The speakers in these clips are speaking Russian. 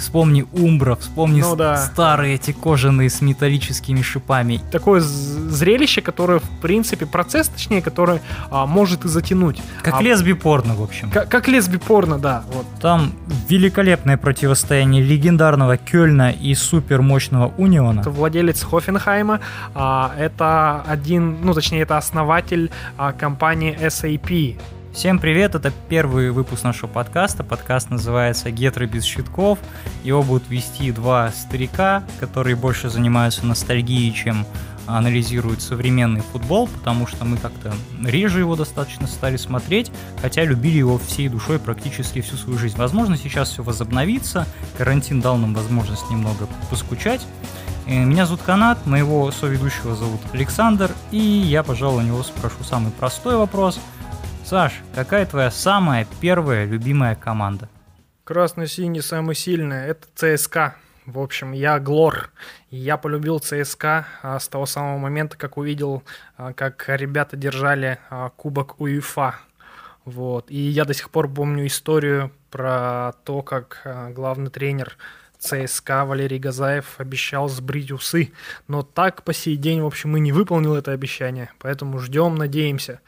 Вспомни Умбра, вспомни Ну да. старые эти кожаные с металлическими шипами. Такое зрелище, которое, в принципе, процесс, точнее, который а, может и затянуть. Как А, лесби порно, в общем. Как, как лесби порно, да. Вот. Там великолепное противостояние легендарного Кёльна и супермощного Униона. Это владелец Хофенхайма. а, это один, ну, точнее, это основатель а, компании SAP. Всем привет, это первый выпуск нашего подкаста. Подкаст называется «Гетры без щитков». Его будут вести два старика, которые больше занимаются ностальгией, чем анализируют современный футбол, потому что мы как-то реже его достаточно стали смотреть, хотя любили его всей душой практически всю свою жизнь. Возможно, сейчас все возобновится, карантин дал нам возможность немного поскучать. Э, Меня зовут Канат, моего соведущего зовут Александр, и я, пожалуй, у него спрошу самый простой вопрос – Саш, какая твоя самая первая любимая команда? Красно-синий самый сильный, это ЦСКА. В общем, я Глор. Я полюбил ЦСКА а, с того самого момента, как увидел, а, как ребята держали а, кубок УЕФА. Вот. И я до сих пор помню историю про то, как главный тренер ЦСКА Валерий Газаев обещал сбрить усы. Но так по сей день, в общем, и не выполнил это обещание. Поэтому ждем, надеемся.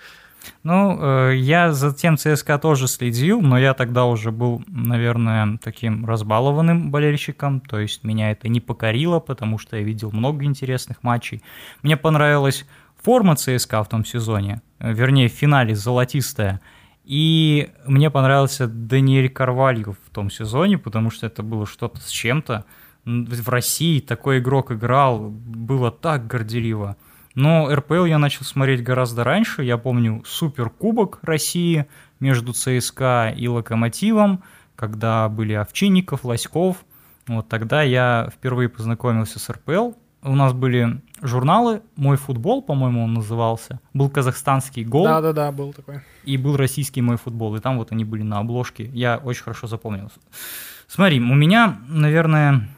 Ну, э, я за тем ЦСКА тоже следил, но я тогда уже был, наверное, таким разбалованным болельщиком, то есть меня это не покорило, потому что я видел много интересных матчей. Мне понравилась форма ЦСКА в том сезоне, э, вернее, в финале золотистая, и мне понравился Даниэль Карвалью в том сезоне, потому что это было что-то с чем-то. В России такой игрок играл, было так горделиво. Но РПЛ я начал смотреть гораздо раньше. Я помню Суперкубок России между ЦСКА и Локомотивом, когда были Овчинников, Лоськов. Вот тогда я впервые познакомился с РПЛ. У нас были журналы «Мой футбол», по-моему, он назывался. Был казахстанский гол Да-да-да, был такой. и был российский «Мой футбол». И там вот они были на обложке. Я очень хорошо запомнил. Смотри, у меня, наверное,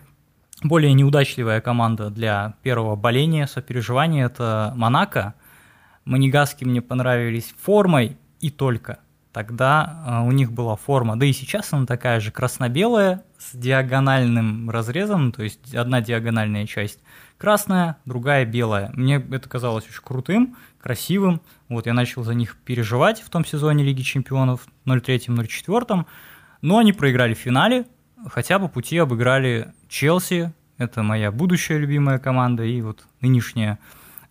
более неудачливая команда для первого боления, сопереживания – это Монако. Манегаски мне понравились формой и только. Тогда э, у них была форма, да и сейчас она такая же красно-белая с диагональным разрезом, то есть одна диагональная часть красная, другая белая. Мне это казалось очень крутым, красивым. Вот я начал за них переживать в том сезоне Лиги Чемпионов 03-04, но они проиграли в финале, хотя по пути обыграли Челси, это моя будущая любимая команда и вот нынешняя.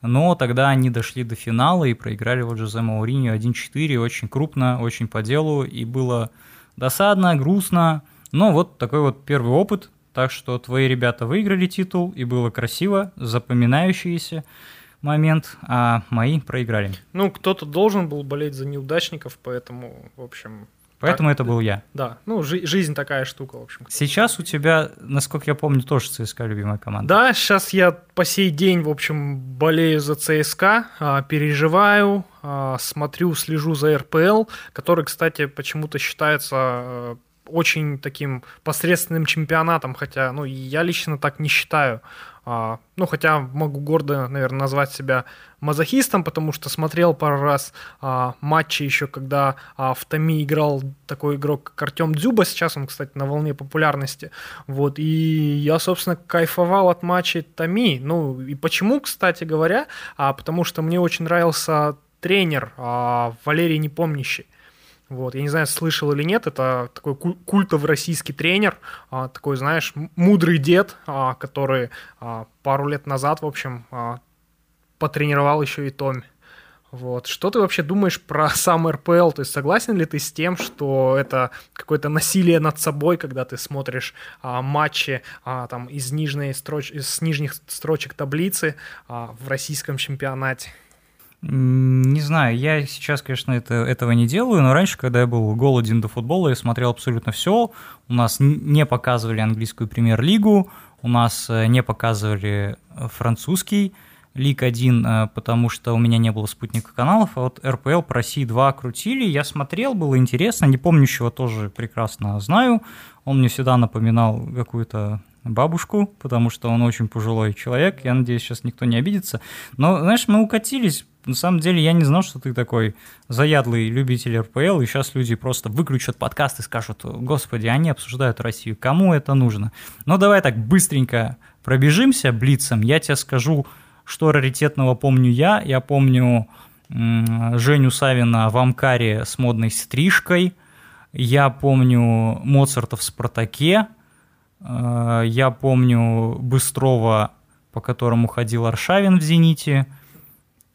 Но тогда они дошли до финала и проиграли вот Жозе Мауриньо 1-4, очень крупно, очень по делу, и было досадно, грустно. Но вот такой вот первый опыт, так что твои ребята выиграли титул, и было красиво, запоминающийся момент, а мои проиграли. Ну, кто-то должен был болеть за неудачников, поэтому, в общем, Поэтому Так, это был я. да. Ну, жи- жизнь такая штука, в общем. Сейчас у тебя, насколько я помню, тоже ЦСКА любимая команда. Да, сейчас я по сей день, в общем, болею за ЦСКА, а, переживаю, а, смотрю, слежу за РПЛ, который, кстати, почему-то считается э, очень таким посредственным чемпионатом, хотя, ну, я лично так не считаю. А, Ну, хотя могу гордо, наверное, назвать себя мазохистом, потому что смотрел пару раз а, матчи еще, когда а, в Томи играл такой игрок, как Артем Дзюба, сейчас он, кстати, на волне популярности. Вот, и я, собственно, кайфовал от матчей Томи. Ну, и почему, кстати говоря? А, потому что мне очень нравился тренер а, Валерий Непомнящий. Вот, я не знаю, слышал или нет, это такой куль- культовый российский тренер, а, такой, знаешь, мудрый дед, а, который а, пару лет назад, в общем, потренировал еще и Томи. Вот. Что ты вообще думаешь про сам РПЛ? То есть согласен ли ты с тем, что это какое-то насилие над собой, когда ты смотришь а, матчи а, там, из, нижней строч... из нижних строчек таблицы а, в российском чемпионате? Не знаю, я сейчас, конечно, это, этого не делаю, но раньше, когда я был голоден до футбола, я смотрел абсолютно все. У нас не показывали английскую премьер-лигу, у нас э, не показывали э, французский Лиг 1, э, потому что у меня не было спутника каналов, а вот РПЛ по России 2 крутили, я смотрел, было интересно, не помнящего тоже прекрасно знаю, он мне всегда напоминал какую-то бабушку, потому что он очень пожилой человек. Я надеюсь, сейчас никто не обидится. Но, знаешь, мы укатились. На самом деле, я не знал, что ты такой заядлый любитель РПЛ, и сейчас люди просто выключат подкаст и скажут, господи, они обсуждают Россию, кому это нужно? Но давай так быстренько пробежимся блицем, я тебе скажу, что раритетного помню я. Я помню Женю Савина в Амкаре с модной стрижкой. Я помню Моцарта в «Спартаке». Э, я помню Быстрова, по которому ходил Аршавин в «Зените».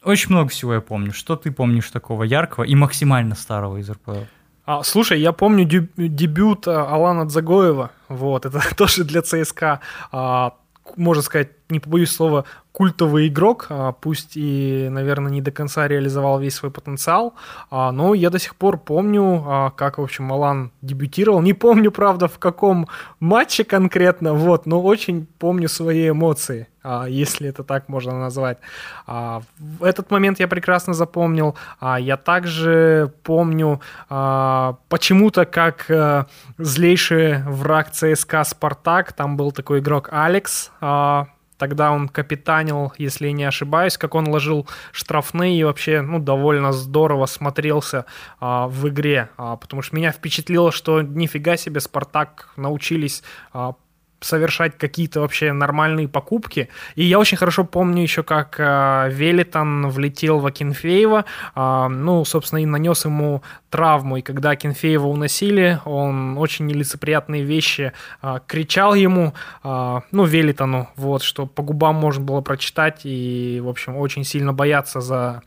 Очень много всего я помню. Что ты помнишь такого яркого и максимально старого из РПЛ? А, слушай, я помню дебют э, Алана Дзагоева. Вот, это тоже для ЦСКА. А, можно сказать, не побоюсь слова, культовый игрок, а, пусть и, наверное, не до конца реализовал весь свой потенциал, а, но я до сих пор помню, а, как, в общем, Малан дебютировал. Не помню, правда, в каком матче конкретно, вот, но очень помню свои эмоции, если это так можно назвать. Этот момент я прекрасно запомнил. Я также помню почему-то, как э, злейший враг ЦСКА «Спартак», там был такой игрок Алекс, Тогда он капитанил, если не ошибаюсь, как он ложил штрафные и вообще ну, довольно здорово смотрелся а, в игре. А, потому что меня впечатлило, что нифига себе Спартак научились а, совершать какие-то вообще нормальные покупки. И я очень хорошо помню еще, как э, Велитон влетел в Акинфеева, э, ну, собственно, и нанес ему травму. И когда Акинфеева уносили, он очень нелицеприятные вещи э, кричал ему, э, ну, Велитону, вот, что по губам можно было прочитать и, в общем, очень сильно бояться за,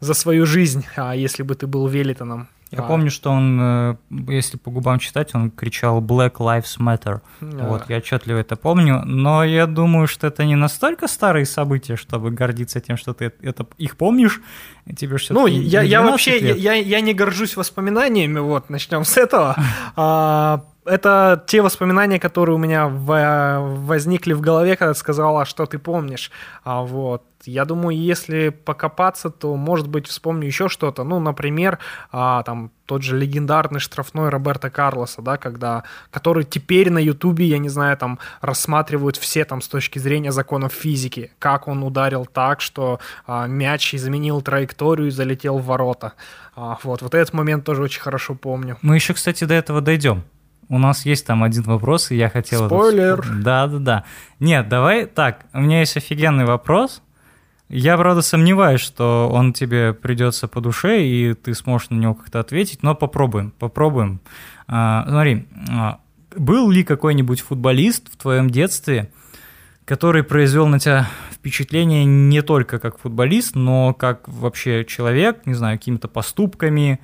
за свою жизнь, если бы ты был Велитоном. Я а. помню, что он, э, если по губам читать, он кричал Black Lives Matter. А. Вот, я отчетливо это помню. Но я думаю, что это не настолько старые события, чтобы гордиться тем, что ты это их помнишь. Тебе ну, я, я вообще я, я не горжусь воспоминаниями, вот, начнем с этого. А, это те воспоминания, которые у меня возникли в голове, когда ты сказал, а что ты помнишь. А вот. Я думаю, если покопаться, то, может быть, вспомню еще что-то. Ну, например, а, там тот же легендарный штрафной Роберта Карлоса, да, когда, который теперь на Ютубе, я не знаю, там рассматривают все там с точки зрения законов физики, как он ударил так, что а, мяч изменил траекторию и залетел в ворота. А, вот, вот этот момент тоже очень хорошо помню. Мы еще, кстати, до этого дойдем. У нас есть там один вопрос, и я хотел... Спойлер! Да, да, да. Нет, давай так, у меня есть офигенный вопрос. Я, правда, сомневаюсь, что он тебе придется по душе, и ты сможешь на него как-то ответить, но попробуем, попробуем. А, смотри, а, был ли какой-нибудь футболист в твоем детстве, который произвел на тебя впечатление не только как футболист, но как вообще человек, не знаю, какими-то поступками,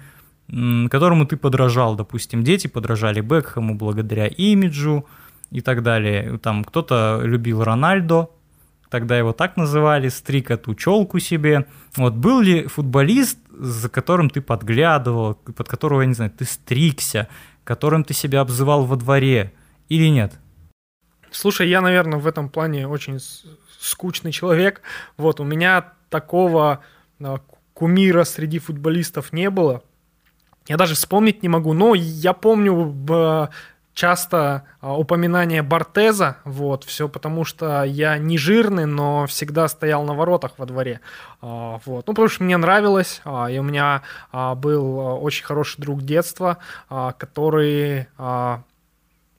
которому ты подражал, допустим, дети подражали Бекхэму благодаря имиджу и так далее. Там кто-то любил Рональдо, тогда его так называли, стриг эту челку себе. Вот был ли футболист, за которым ты подглядывал, под которого, я не знаю, ты стригся, которым ты себя обзывал во дворе или нет? Слушай, я, наверное, в этом плане очень скучный человек. Вот, у меня такого а, кумира среди футболистов не было. Я даже вспомнить не могу, но я помню часто а, упоминание Бортеза, вот, все потому что я не жирный, но всегда стоял на воротах во дворе, а, вот, ну, потому что мне нравилось, а, и у меня был очень хороший друг детства, который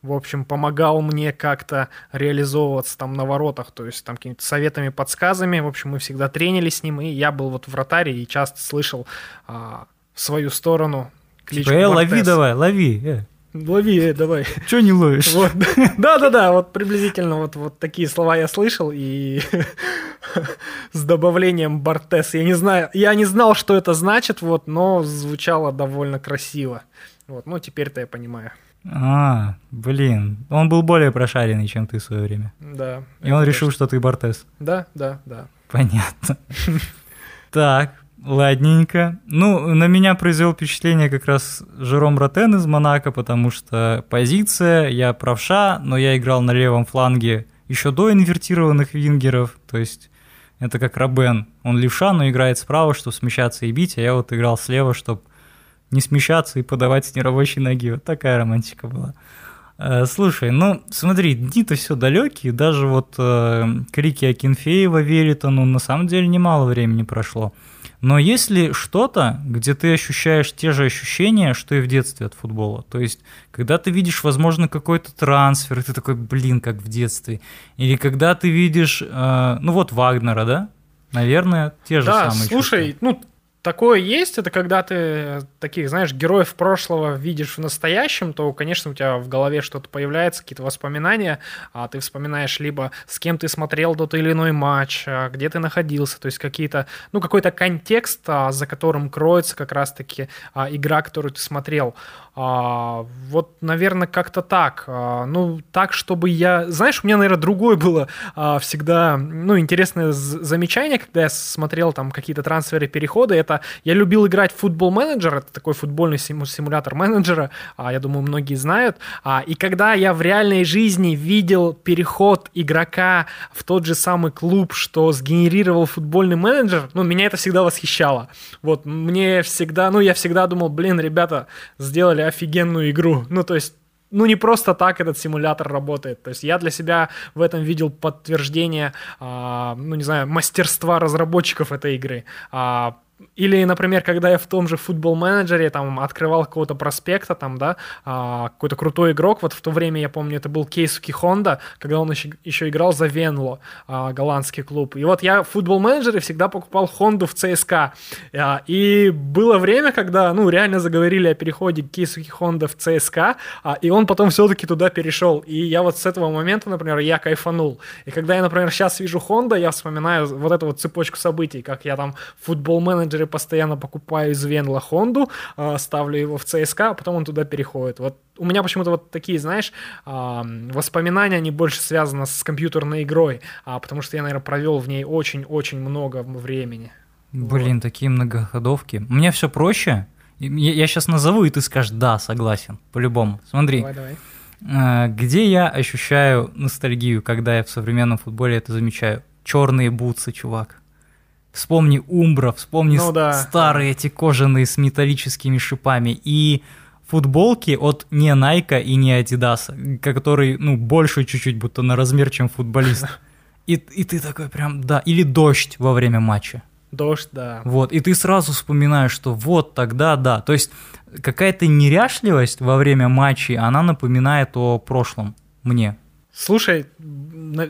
в общем, помогал мне как-то реализовываться там на воротах, то есть там какими-то советами, подсказами. В общем, мы всегда тренились с ним, и я был вот вратаре и часто слышал а, в свою сторону кличку типа, э, лови давай, лови. Э. Лови, э, давай. Че не ловишь? Вот. Да-да-да, вот приблизительно вот, вот такие слова я слышал, и с добавлением Бортес. Я не знаю, я не знал, что это значит, вот, но звучало довольно красиво. Вот, ну, теперь-то я понимаю. А, блин, он был более прошаренный, чем ты в свое время. Да. И он решил, что ты Бортес. Да, да, да. Понятно. Так, Ладненько. Ну, на меня произвел впечатление как раз Жером Ротен из Монако, потому что позиция, я правша, но я играл на левом фланге еще до инвертированных вингеров, то есть это как Робен. Он левша, но играет справа, чтобы смещаться и бить, а я вот играл слева, чтобы не смещаться и подавать с нерабочей ноги. Вот такая романтика была. Э, слушай, ну смотри, дни-то все далекие, даже вот э, крики Акинфеева Веритону на самом деле немало времени прошло. Но есть ли что-то, где ты ощущаешь те же ощущения, что и в детстве от футбола? То есть, когда ты видишь, возможно, какой-то трансфер, и ты такой, блин, как в детстве. Или когда ты видишь, э, ну вот Вагнера, да? Наверное, те же да, самые слушай, чувства. ну такое есть, это когда ты таких, знаешь, героев прошлого видишь в настоящем, то, конечно, у тебя в голове что-то появляется, какие-то воспоминания, а ты вспоминаешь либо с кем ты смотрел тот или иной матч, а, где ты находился, то есть какие-то, ну, какой-то контекст, а, за которым кроется как раз-таки а, игра, которую ты смотрел. Вот, наверное, как-то так. Ну, так, чтобы я... Знаешь, у меня, наверное, другое было всегда, ну, интересное замечание, когда я смотрел там какие-то трансферы, переходы, это я любил играть в футбол менеджер, это такой футбольный симулятор менеджера, а, я думаю, многие знают. А, и когда я в реальной жизни видел переход игрока в тот же самый клуб, что сгенерировал футбольный менеджер, ну, меня это всегда восхищало. Вот, мне всегда, ну, я всегда думал, блин, ребята сделали офигенную игру. Ну, то есть ну, не просто так этот симулятор работает. То есть я для себя в этом видел подтверждение, а, ну, не знаю, мастерства разработчиков этой игры. А, или, например, когда я в том же футбол-менеджере там открывал какого-то проспекта, там, да, а, какой-то крутой игрок, вот в то время, я помню, это был Кейсуки Хонда, когда он еще, еще играл за Венло, а, голландский клуб. И вот я в футбол-менеджере всегда покупал Хонду в ЦСКА. А, и было время, когда, ну, реально заговорили о переходе Кейсуки Хонда в ЦСКА, а, и он потом все-таки туда перешел. И я вот с этого момента, например, я кайфанул. И когда я, например, сейчас вижу Хонда, я вспоминаю вот эту вот цепочку событий, как я там футбол-менеджер менеджере постоянно покупаю из Венла Хонду, а, ставлю его в ЦСКА, а потом он туда переходит. Вот у меня почему-то вот такие, знаешь, а, воспоминания, они больше связаны с компьютерной игрой, потому что я, наверное, провел в ней очень-очень много времени. Блин, вот. такие многоходовки. Меня все проще. Я, я сейчас назову, и ты скажешь, да, согласен, по-любому. Смотри. Давай, давай. Где я ощущаю ностальгию, когда я в современном футболе это замечаю? Черные бутсы, чувак. Вспомни Умбра, вспомни ну, да. старые эти кожаные с металлическими шипами. И футболки от не Nike и не Adidas, который, ну, больше чуть-чуть, будто на размер, чем футболист. И, и ты такой прям, да, или дождь во время матча. Дождь, да. Вот, и ты сразу вспоминаешь, что вот тогда, да. То есть какая-то неряшливость во время матчей, она напоминает о прошлом мне. Слушай,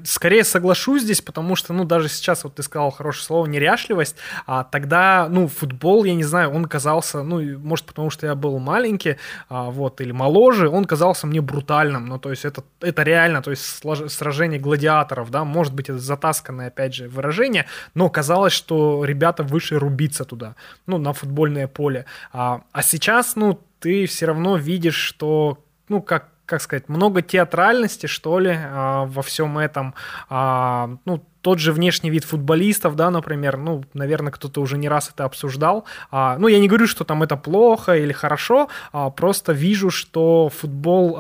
скорее соглашусь здесь, потому что, ну, даже сейчас, вот ты сказал хорошее слово, неряшливость, а тогда, ну, футбол, я не знаю, он казался, ну, может, потому что я был маленький, а, вот, или моложе, он казался мне брутальным, ну, то есть это, это реально, то есть сражение гладиаторов, да, может быть, это затасканное, опять же, выражение, но казалось, что ребята выше рубиться туда, ну, на футбольное поле. А, а сейчас, ну, ты все равно видишь, что, ну, как как сказать, много театральности, что ли, а, во всем этом. А, ну, тот же внешний вид футболистов, да, например, ну, наверное, кто-то уже не раз это обсуждал. А, ну, я не говорю, что там это плохо или хорошо, просто вижу, что футбол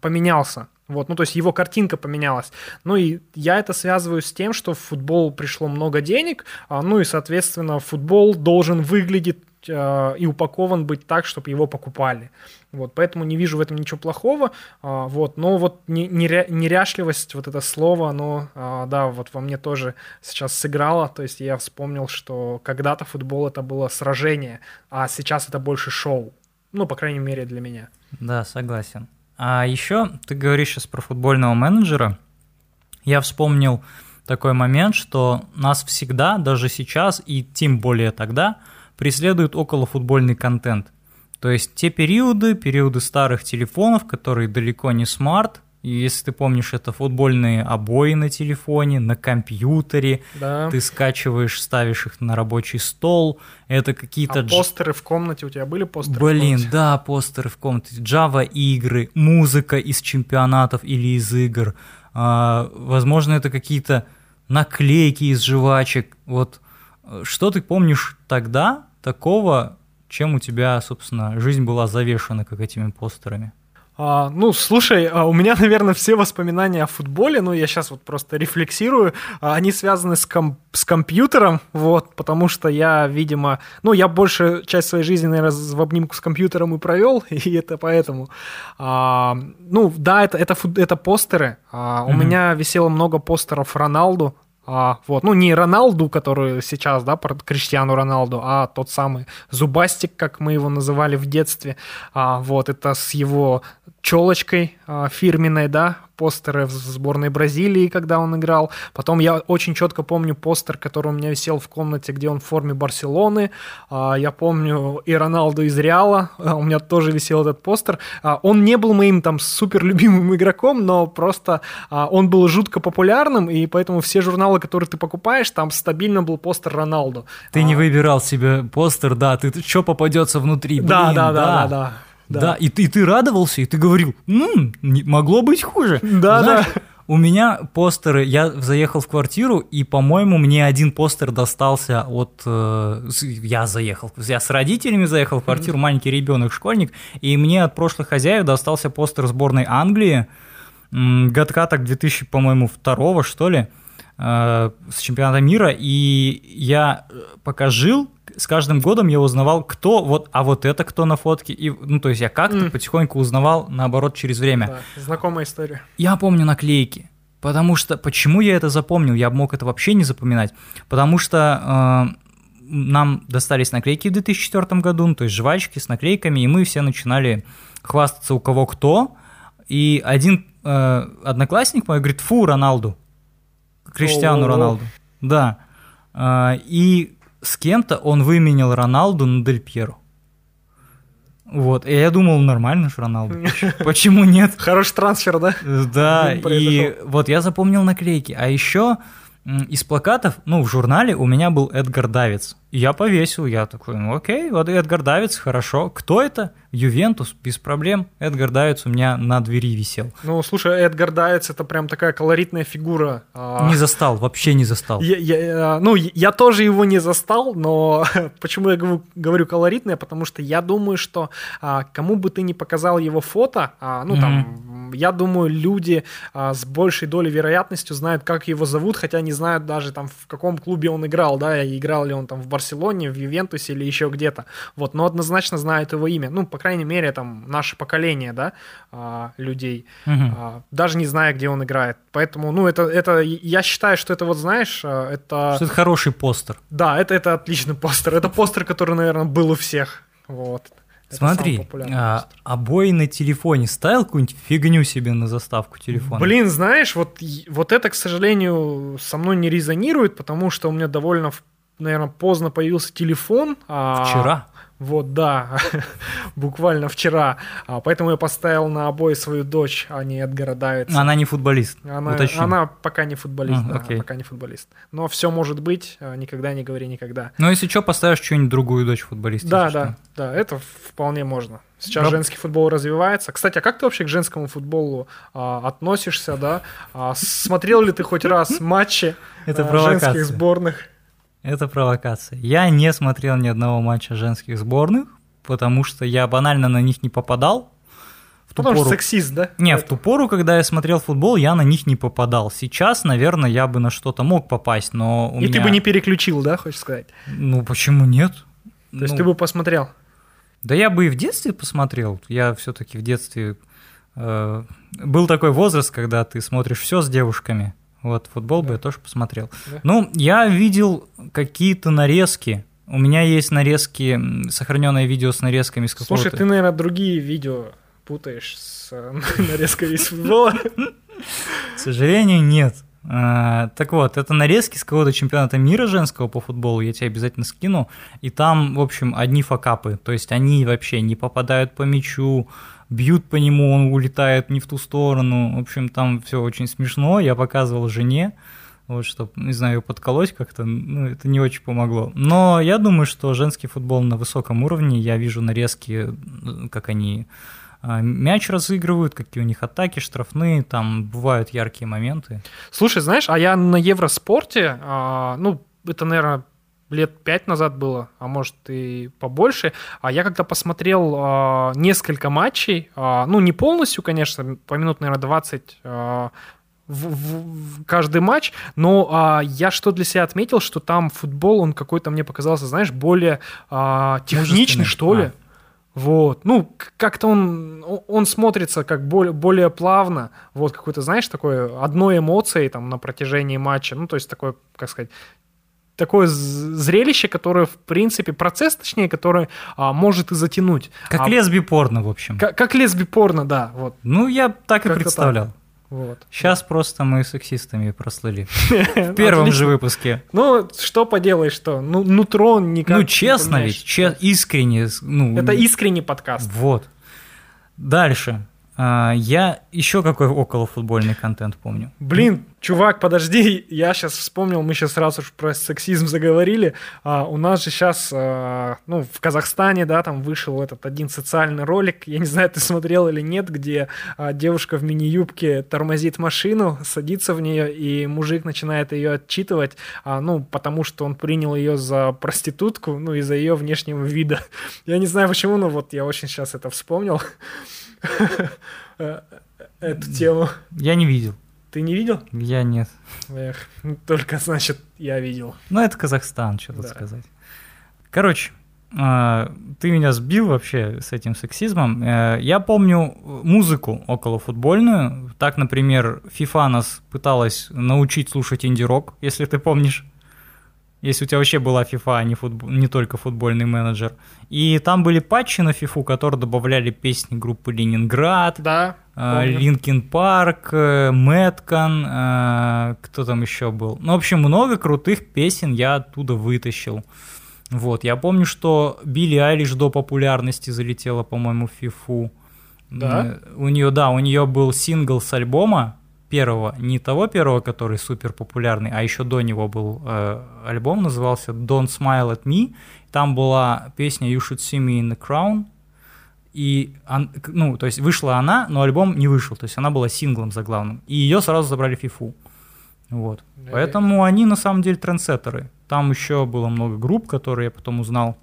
поменялся. Вот, ну, то есть его картинка поменялась. Ну, и я это связываю с тем, что в футбол пришло много денег, ну, и, соответственно, футбол должен выглядеть а, и упакован быть так, чтобы его покупали. Вот, поэтому не вижу в этом ничего плохого. А, вот, но вот неря, неряшливость, вот это слово, оно, а, да, вот во мне тоже сейчас сыграло. То есть я вспомнил, что когда-то футбол это было сражение, а сейчас это больше шоу. Ну, по крайней мере, для меня. Да, согласен. А еще ты говоришь сейчас про футбольного менеджера. Я вспомнил такой момент, что нас всегда, даже сейчас и тем более тогда, преследует околофутбольный контент. То есть те периоды, периоды старых телефонов, которые далеко не смарт, и если ты помнишь, это футбольные обои на телефоне, на компьютере. Да. Ты скачиваешь, ставишь их на рабочий стол. Это какие-то... А постеры в комнате? У тебя были постеры Блин, да, постеры в комнате. Java игры, музыка из чемпионатов или из игр. А, возможно, это какие-то наклейки из жвачек. Вот э, что ты помнишь тогда такого, чем у тебя, собственно, жизнь была завешена, как этими постерами? А, ну, слушай, а у меня, наверное, все воспоминания о футболе, ну, я сейчас вот просто рефлексирую, а, они связаны с, ком- с компьютером, вот, потому что я, видимо, ну, я большую часть своей жизни, наверное, в обнимку с компьютером и провел, и это поэтому. А, ну, да, это, это, это постеры. А, mm-hmm. У меня висело много постеров Роналду, а, вот, ну, не Роналду, который сейчас, да, про Криштиану Роналду, а тот самый Зубастик, как мы его называли в детстве. А, вот, это с его челочкой а, фирменной, да, постеры в сборной Бразилии, когда он играл. Потом я очень четко помню постер, который у меня висел в комнате, где он в форме Барселоны. А, я помню и Роналду из Реала, а, у меня тоже висел этот постер. Он не был моим там супер любимым игроком, но просто он был жутко популярным, и поэтому все журналы, которые ты покупаешь, там стабильно был постер Роналду. Ты не выбирал себе постер, да, ты что попадется внутри, блин, да, да, да, да, да. Да. Да, и, ты, и ты радовался, и ты говорил, ну, могло быть хуже. Да, Знаешь, да. У меня постеры, я заехал в квартиру, и, по-моему, мне один постер достался от... Э, я заехал, я с родителями заехал в квартиру, маленький ребенок, школьник, и мне от прошлых хозяев достался постер сборной Англии, годка так 2000, по-моему, второго, что ли, э, с чемпионата мира, и я э, пока жил, с каждым годом я узнавал, кто вот, а вот это кто на фотке. И, ну, то есть я как-то mm. потихоньку узнавал, наоборот, через время. Да, знакомая история. Я помню наклейки. Потому что, почему я это запомнил? Я мог это вообще не запоминать. Потому что э, нам достались наклейки в 2004 году, ну, то есть жвачки с наклейками, и мы все начинали хвастаться у кого кто. И один э, одноклассник мой говорит, фу, Роналду. Криштиану Роналду. Да. Э, и с кем-то он выменял Роналду на Дель Пьеро. Вот, и я думал, нормально же Роналду. Почему нет? Хороший трансфер, да? Да, и вот я запомнил наклейки. А еще из плакатов, ну, в журнале у меня был Эдгар Давиц. Я повесил, я такой, ну окей, вот Эдгар Давиц, хорошо. Кто это? Ювентус, без проблем. Эдгар Давиц у меня на двери висел. Ну, слушай, Эдгар Давиц это прям такая колоритная фигура. А, не застал, вообще не застал. Я, я, ну, я тоже его не застал, но почему я говорю, говорю колоритная? Потому что я думаю, что а, кому бы ты ни показал его фото, а, ну, mm-hmm. там, я думаю, люди с большей долей вероятностью знают, как его зовут, хотя не знают даже там, в каком клубе он играл, да, играл ли он там в Барселоне, в Ювентусе или еще где-то. Вот, но однозначно знают его имя. Ну, по крайней мере, там, наше поколение, да, а, людей, угу. а, даже не зная, где он играет. Поэтому, ну, это, это, я считаю, что это вот, знаешь, а, это... Что это хороший постер. Да, это, это отличный постер. Это постер, который, наверное, был у всех. Вот. Это Смотри, а, обои на телефоне ставил какую-нибудь фигню себе на заставку телефона? Блин, знаешь, вот, вот это, к сожалению, со мной не резонирует, потому что у меня довольно наверное, поздно появился телефон. А, Вчера? Вот, да, буквально вчера. А, поэтому я поставил на обои свою дочь, а не Эдгара Давица. Она не футболист. Она, она пока не футболист, а, да, окей. пока не футболист. Но все может быть, а, никогда не говори никогда. Ну, если что, поставишь что-нибудь другую дочь футболиста. Да, да, да, это вполне можно. Сейчас Раб... женский футбол развивается. Кстати, а как ты вообще к женскому футболу а, относишься, да? А, смотрел ли ты хоть раз матчи а, женских сборных? Это провокация. Я не смотрел ни одного матча женских сборных, потому что я банально на них не попадал. В ту Потому пору... что сексист, да? Не, в ту пору, когда я смотрел футбол, я на них не попадал. Сейчас, наверное, я бы на что-то мог попасть, но у И меня... ты бы не переключил, да, хочешь сказать? Ну, почему нет? То ну... есть ты бы посмотрел? Да я бы и в детстве посмотрел. Я все-таки в детстве... Э, был такой возраст, когда ты смотришь все с девушками. Вот, футбол да. бы я тоже посмотрел. Да. Ну, я видел какие-то нарезки. У меня есть нарезки, сохраненное видео с нарезками с какого-то... Слушай, ты, наверное, другие видео путаешь с нарезкой из футбола. К сожалению, нет. А, так вот, это нарезки с какого-то чемпионата мира женского по футболу, я тебе обязательно скину. И там, в общем, одни факапы. То есть они вообще не попадают по мячу, бьют по нему, он улетает не в ту сторону. В общем, там все очень смешно. Я показывал жене, вот, чтобы, не знаю, ее подколоть как-то, ну, это не очень помогло. Но я думаю, что женский футбол на высоком уровне, я вижу нарезки, как они мяч разыгрывают, какие у них атаки, штрафные, там бывают яркие моменты. Слушай, знаешь, а я на Евроспорте, а, ну, это, наверное, лет пять назад было, а может и побольше. А я когда посмотрел а, несколько матчей, а, ну не полностью, конечно, по минут, наверное, 20 а, в, в, в каждый матч, но а, я что для себя отметил, что там футбол, он какой-то мне показался, знаешь, более а, техничный, что ли. А. Вот. Ну, как-то он, он смотрится как более, более плавно. Вот какой-то, знаешь, такой одной эмоцией там на протяжении матча. Ну, то есть такой, как сказать, такое зрелище, которое, в принципе, процесс, точнее, который а, может и затянуть. Как а, лесби-порно, в общем. Как, как лесби-порно, да. Вот. Ну, я так как и представлял. Так. Вот. Сейчас просто мы сексистами прослыли. В первом же выпуске. Ну, что поделаешь, что? Ну, нутро никак Ну, честно ведь, искренне. Ну, Это искренний подкаст. Вот. Дальше. А, я еще какой околофутбольный контент помню. Блин, чувак, подожди, я сейчас вспомнил, мы сейчас сразу же про сексизм заговорили. А, у нас же сейчас, а, ну, в Казахстане, да, там вышел этот один социальный ролик, я не знаю, ты смотрел или нет, где а, девушка в мини-юбке тормозит машину, садится в нее, и мужик начинает ее отчитывать, а, ну, потому что он принял ее за проститутку, ну, из-за ее внешнего вида. Я не знаю почему, но вот я очень сейчас это вспомнил. эту тему. Я не видел. Ты не видел? Я нет. Эх, ну, только значит я видел. Ну это Казахстан, что тут да. сказать. Короче, а, ты меня сбил вообще с этим сексизмом. Э, я помню музыку околофутбольную. Так, например, FIFA нас пыталась научить слушать инди-рок, если ты помнишь. Если у тебя вообще была FIFA, а не, футбол, не только футбольный менеджер. И там были патчи на FIFA, которые добавляли песни группы Ленинград, да, Linkin Park, Madcon, кто там еще был. Ну, в общем, много крутых песен я оттуда вытащил. Вот, я помню, что Билли Айлиш до популярности залетела, по-моему, в FIFA. Да? У нее, да, у нее был сингл с альбома, первого, не того первого, который супер популярный, а еще до него был э, альбом, назывался Don't Smile at Me. Там была песня You Should See Me in the Crown. И, ну, то есть вышла она, но альбом не вышел, то есть она была синглом заглавным. И ее сразу забрали в фифу. Вот. Да, Поэтому они на самом деле трендсеттеры. Там еще было много групп, которые я потом узнал.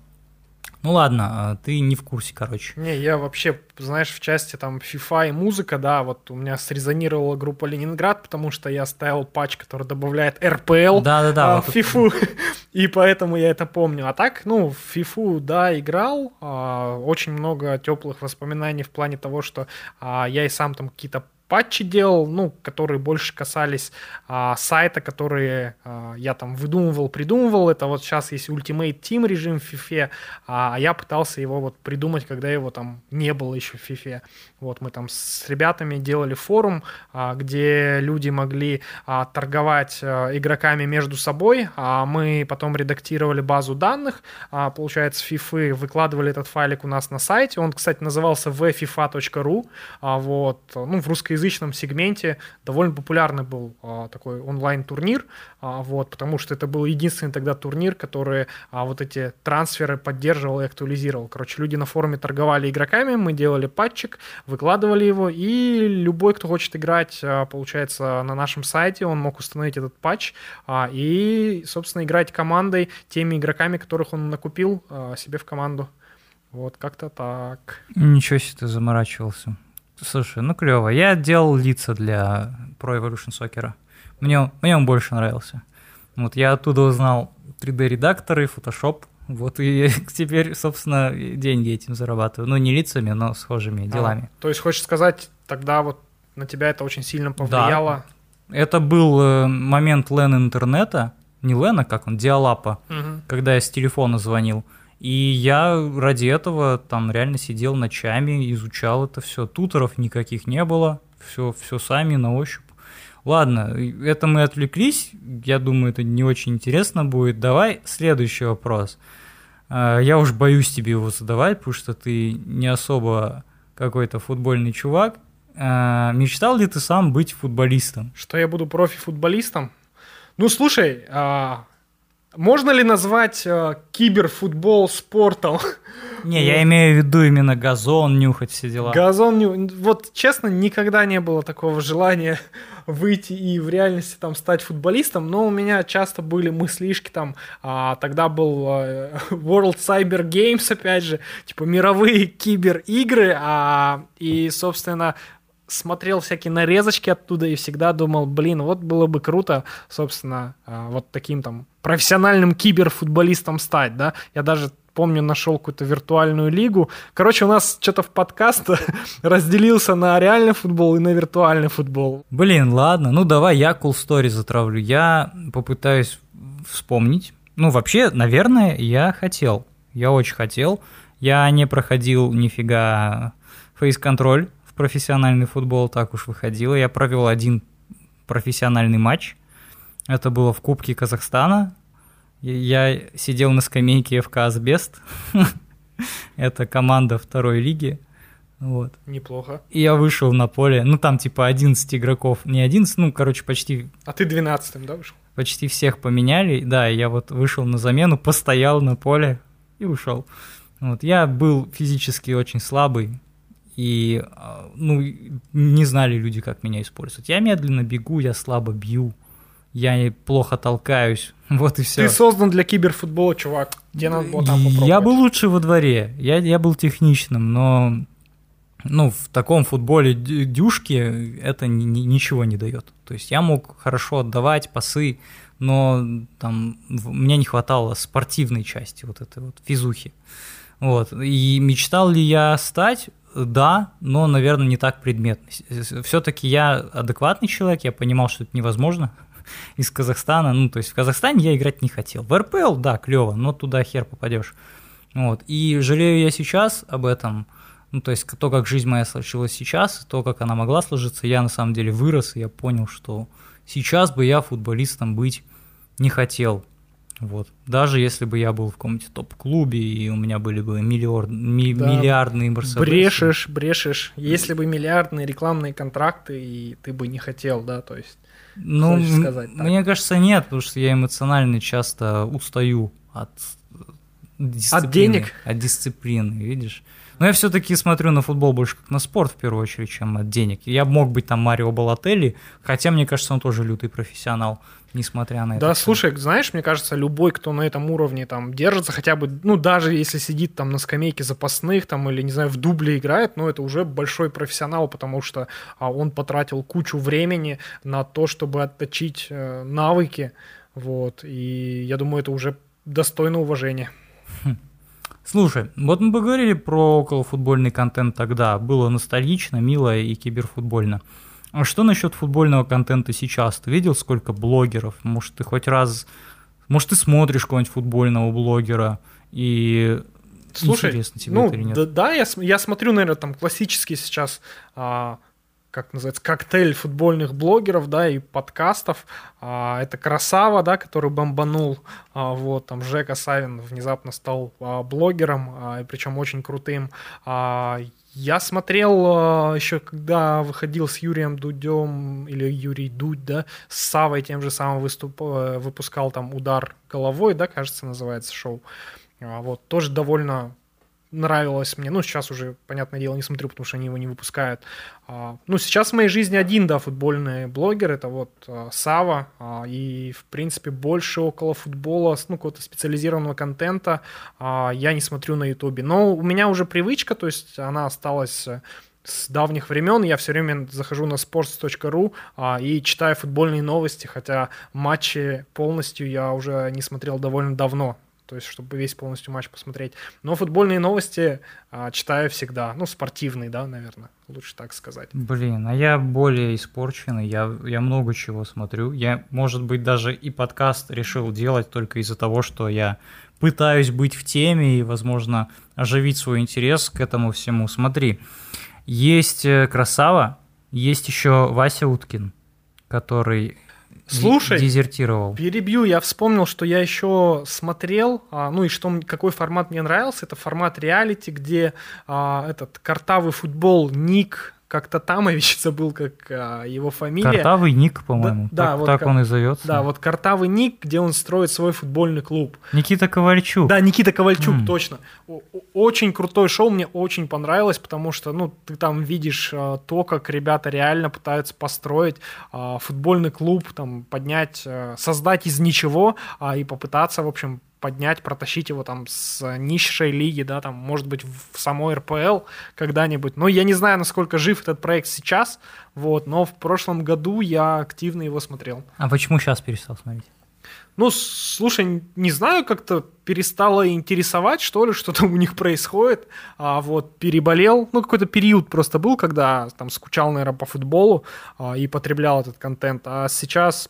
Ну ладно, а, ты не в курсе, короче. Не, я вообще, знаешь, в части там FIFA и музыка, да, вот у меня срезонировала группа Ленинград, потому что я ставил патч, который добавляет РПЛ да, да, да, а, в FIFA, и поэтому я это помню. А так, ну, в FIFA, да, играл, а, очень много теплых воспоминаний в плане того, что а, я и сам там какие-то патчи делал, ну, которые больше касались а, сайта, которые а, я там выдумывал, придумывал. Это вот сейчас есть Ultimate Team режим в FIFA, а, а я пытался его вот придумать, когда его там не было еще в FIFA. Вот мы там с ребятами делали форум, а, где люди могли а, торговать а, игроками между собой, а мы потом редактировали базу данных, а, получается, FIFA, выкладывали этот файлик у нас на сайте. Он, кстати, назывался vfifa.ru, а, вот, ну, в русской русскоязычном сегменте довольно популярный был а, такой онлайн-турнир, а, вот, потому что это был единственный тогда турнир, который а, вот эти трансферы поддерживал и актуализировал. Короче, люди на форуме торговали игроками, мы делали патчик, выкладывали его, и любой, кто хочет играть, получается, на нашем сайте, он мог установить этот патч и, собственно, играть командой теми игроками, которых он накупил себе в команду. Вот как-то так. Ничего себе ты заморачивался. Слушай, ну клево. Я делал лица для Pro Evolution Soccer. Мне, мне он больше нравился. Вот я оттуда узнал 3D-редакторы, Photoshop. Вот и теперь, собственно, деньги этим зарабатываю. Ну, не лицами, но схожими а, делами. То есть, хочешь сказать, тогда вот на тебя это очень сильно повлияло? Да. Это был э, момент Лен интернета, не Лена, как он, Диалапа, угу. когда я с телефона звонил. И я ради этого там реально сидел ночами, изучал это все. Туторов никаких не было, все, все сами на ощупь. Ладно, это мы отвлеклись. Я думаю, это не очень интересно будет. Давай следующий вопрос. А, я уж боюсь тебе его задавать, потому что ты не особо какой-то футбольный чувак. А, мечтал ли ты сам быть футболистом? Что я буду профи-футболистом? Ну, слушай, а, Можно ли назвать э, киберфутбол спортом? Не, я имею в виду именно газон, нюхать все дела. Газон, ню- вот честно, никогда не было такого желания выйти и в реальности там стать футболистом, но у меня часто были мыслишки там, а, тогда был э, World Cyber Games, опять же, типа мировые кибер-игры, а, и, собственно, смотрел всякие нарезочки оттуда и всегда думал, блин, вот было бы круто, собственно, а, вот таким там профессиональным киберфутболистом стать, да. Я даже помню, нашел какую-то виртуальную лигу. Короче, у нас что-то в подкаст разделился на реальный футбол и на виртуальный футбол. Блин, ладно, ну давай я cool story затравлю. Я попытаюсь вспомнить. Ну, вообще, наверное, я хотел. Я очень хотел. Я не проходил нифига фейс-контроль профессиональный футбол, так уж выходило. Я провел один профессиональный матч. Это было в Кубке Казахстана. Я сидел на скамейке ФК «Асбест». Это команда второй лиги. Вот. Неплохо. И я вышел на поле. Ну, там типа 11 игроков. Не 11, ну, короче, почти... А ты 12-м, да, вышел? Почти всех поменяли. Да, я вот вышел на замену, постоял на поле и ушел. Вот. Я был физически очень слабый. И, ну, не знали люди, как меня использовать. Я медленно бегу, я слабо бью я плохо толкаюсь, вот и все. Ты создан для киберфутбола, чувак. Где надо было там попробовать? Я был лучше во дворе, я, я был техничным, но ну, в таком футболе дюшки это ни, ничего не дает. То есть я мог хорошо отдавать пасы, но там мне не хватало спортивной части, вот этой вот физухи. Вот. И мечтал ли я стать? Да, но, наверное, не так предметно. Все-таки я адекватный человек, я понимал, что это невозможно, из Казахстана. Ну, то есть в Казахстане я играть не хотел. В РПЛ, да, клево, но туда хер попадешь. Вот. И жалею я сейчас об этом. Ну, то есть то, как жизнь моя сложилась сейчас, то, как она могла сложиться, я на самом деле вырос, и я понял, что сейчас бы я футболистом быть не хотел. Вот. Даже если бы я был в каком-нибудь топ-клубе, и у меня были бы миллиард, ми, да. миллиардные Мерседесы. Брешешь, брешешь. Если бы миллиардные рекламные контракты, и ты бы не хотел, да, то есть... Ну, сказать так? мне кажется, нет, потому что я эмоционально часто устаю от дисциплины. От денег? От дисциплины, видишь? Но я все-таки смотрю на футбол больше как на спорт, в первую очередь, чем от денег. Я мог быть там Марио Балотелли, хотя, мне кажется, он тоже лютый профессионал, несмотря на это. Да, слушай, знаешь, мне кажется, любой, кто на этом уровне там держится, хотя бы, ну, даже если сидит там на скамейке запасных, там, или, не знаю, в дубле играет, ну, это уже большой профессионал, потому что а, он потратил кучу времени на то, чтобы отточить э, навыки, вот, и я думаю, это уже достойно уважения. Хм. Слушай, вот мы поговорили про околофутбольный контент тогда. Было ностальгично, мило и киберфутбольно. А что насчет футбольного контента сейчас? Ты видел, сколько блогеров? Может, ты хоть раз... Может, ты смотришь какого-нибудь футбольного блогера и Слушай, интересно тебе ну, это или нет? Да, да я, я смотрю, наверное, там классический сейчас а, как называется, коктейль футбольных блогеров, да, и подкастов. А, это Красава, да, который бомбанул. А, вот, там Жека Савин внезапно стал а, блогером, а, причем очень крутым. А, я смотрел а, еще, когда выходил с Юрием Дудем, или Юрий Дудь, да, с Савой тем же самым выступ, э, выпускал там «Удар головой», да, кажется, называется шоу. А, вот, тоже довольно нравилось мне. Ну, сейчас уже, понятное дело, не смотрю, потому что они его не выпускают. А, ну, сейчас в моей жизни один, да, футбольный блогер, это вот а, Сава, а, и, в принципе, больше около футбола, ну, какого-то специализированного контента я не смотрю на ютубе. Но у меня уже привычка, то есть она осталась э, с давних времен я все время захожу на sports.ru а, и читаю футбольные новости, хотя матчи полностью я уже не смотрел довольно давно то есть чтобы весь полностью матч посмотреть. Но футбольные новости а, читаю всегда, ну, спортивные, да, наверное, лучше так сказать. Блин, а я более испорченный, я, я много чего смотрю. Я, может быть, даже и подкаст решил делать только из-за того, что я пытаюсь быть в теме и, возможно, оживить свой интерес к этому всему. Смотри, есть э, Красава, есть еще Вася Уткин, который Слушай, дезертировал. Перебью, я вспомнил, что я еще смотрел, а, ну и что какой формат мне нравился, это формат реалити, где а, этот картавый футбол Ник как-то Тамович забыл, как а, его фамилия. Картавый ник, по-моему. Да, да, так, вот так он и зовется. Да, вот Картавый ник, где он строит свой футбольный клуб. Никита Ковальчук. Да, Никита Ковальчук, М. точно. Очень крутое шоу, мне очень понравилось, потому что, ну, ты там видишь а, то, как ребята реально пытаются построить а, футбольный клуб, там, поднять, а, создать из ничего а, и попытаться, в общем, поднять, протащить его там с низшей лиги, да, там, может быть, в самой РПЛ когда-нибудь. Но я не знаю, насколько жив этот проект сейчас, вот, но в прошлом году я активно его смотрел. А почему сейчас перестал смотреть? Ну, слушай, не знаю, как-то перестало интересовать, что ли, что-то у них происходит. А вот переболел, ну, какой-то период просто был, когда там скучал, наверное, по футболу а, и потреблял этот контент. А сейчас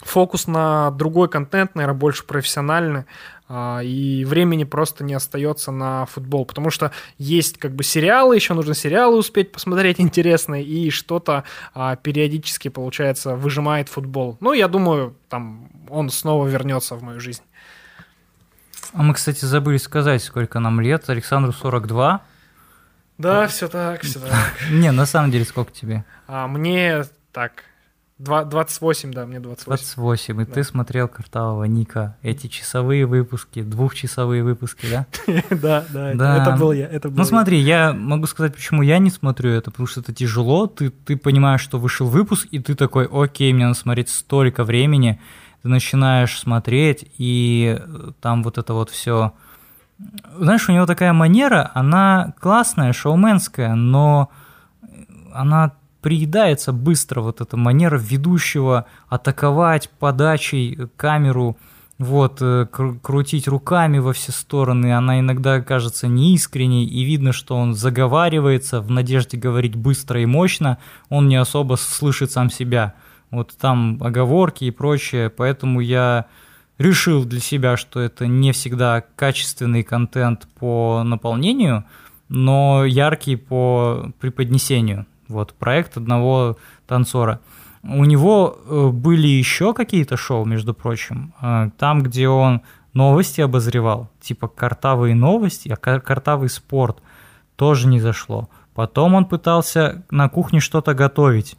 фокус на другой контент, наверное, больше профессиональный, а, и времени просто не остается на футбол, потому что есть как бы сериалы, еще нужно сериалы успеть посмотреть интересные, и что-то а, периодически, получается, выжимает футбол. Ну, я думаю, там он снова вернется в мою жизнь. А мы, кстати, забыли сказать, сколько нам лет. Александру 42. Да, все так, все так. Не, на самом деле, сколько тебе? А мне так, два- 28, да, мне 28. 28. И Да. ты смотрел Картавого Ника. Эти часовые выпуски, двухчасовые выпуски, да? Да, да, это- был я, Ну смотри, я могу сказать, почему я не смотрю это, потому что это тяжело, ты, ты понимаешь, что вышел выпуск, и ты такой, окей, мне надо смотреть столько времени, ты начинаешь смотреть, и э, там вот это вот все... Знаешь, у него такая манера, она классная, шоуменская, но она приедается быстро, вот эта манера ведущего атаковать подачей камеру, вот, э, кру- крутить руками во все стороны, она иногда кажется неискренней, и видно, что он заговаривается в надежде говорить быстро и мощно, он не особо слышит сам себя. Вот там оговорки и прочее, поэтому я решил для себя, что это не всегда качественный контент по наполнению, но яркий по преподнесению. Вот проект одного танцора. У него э, были еще какие-то шоу, между прочим, э, там, где он новости обозревал, типа картавые новости, а кар- картавый спорт тоже не зашло. Потом он пытался на кухне что-то готовить.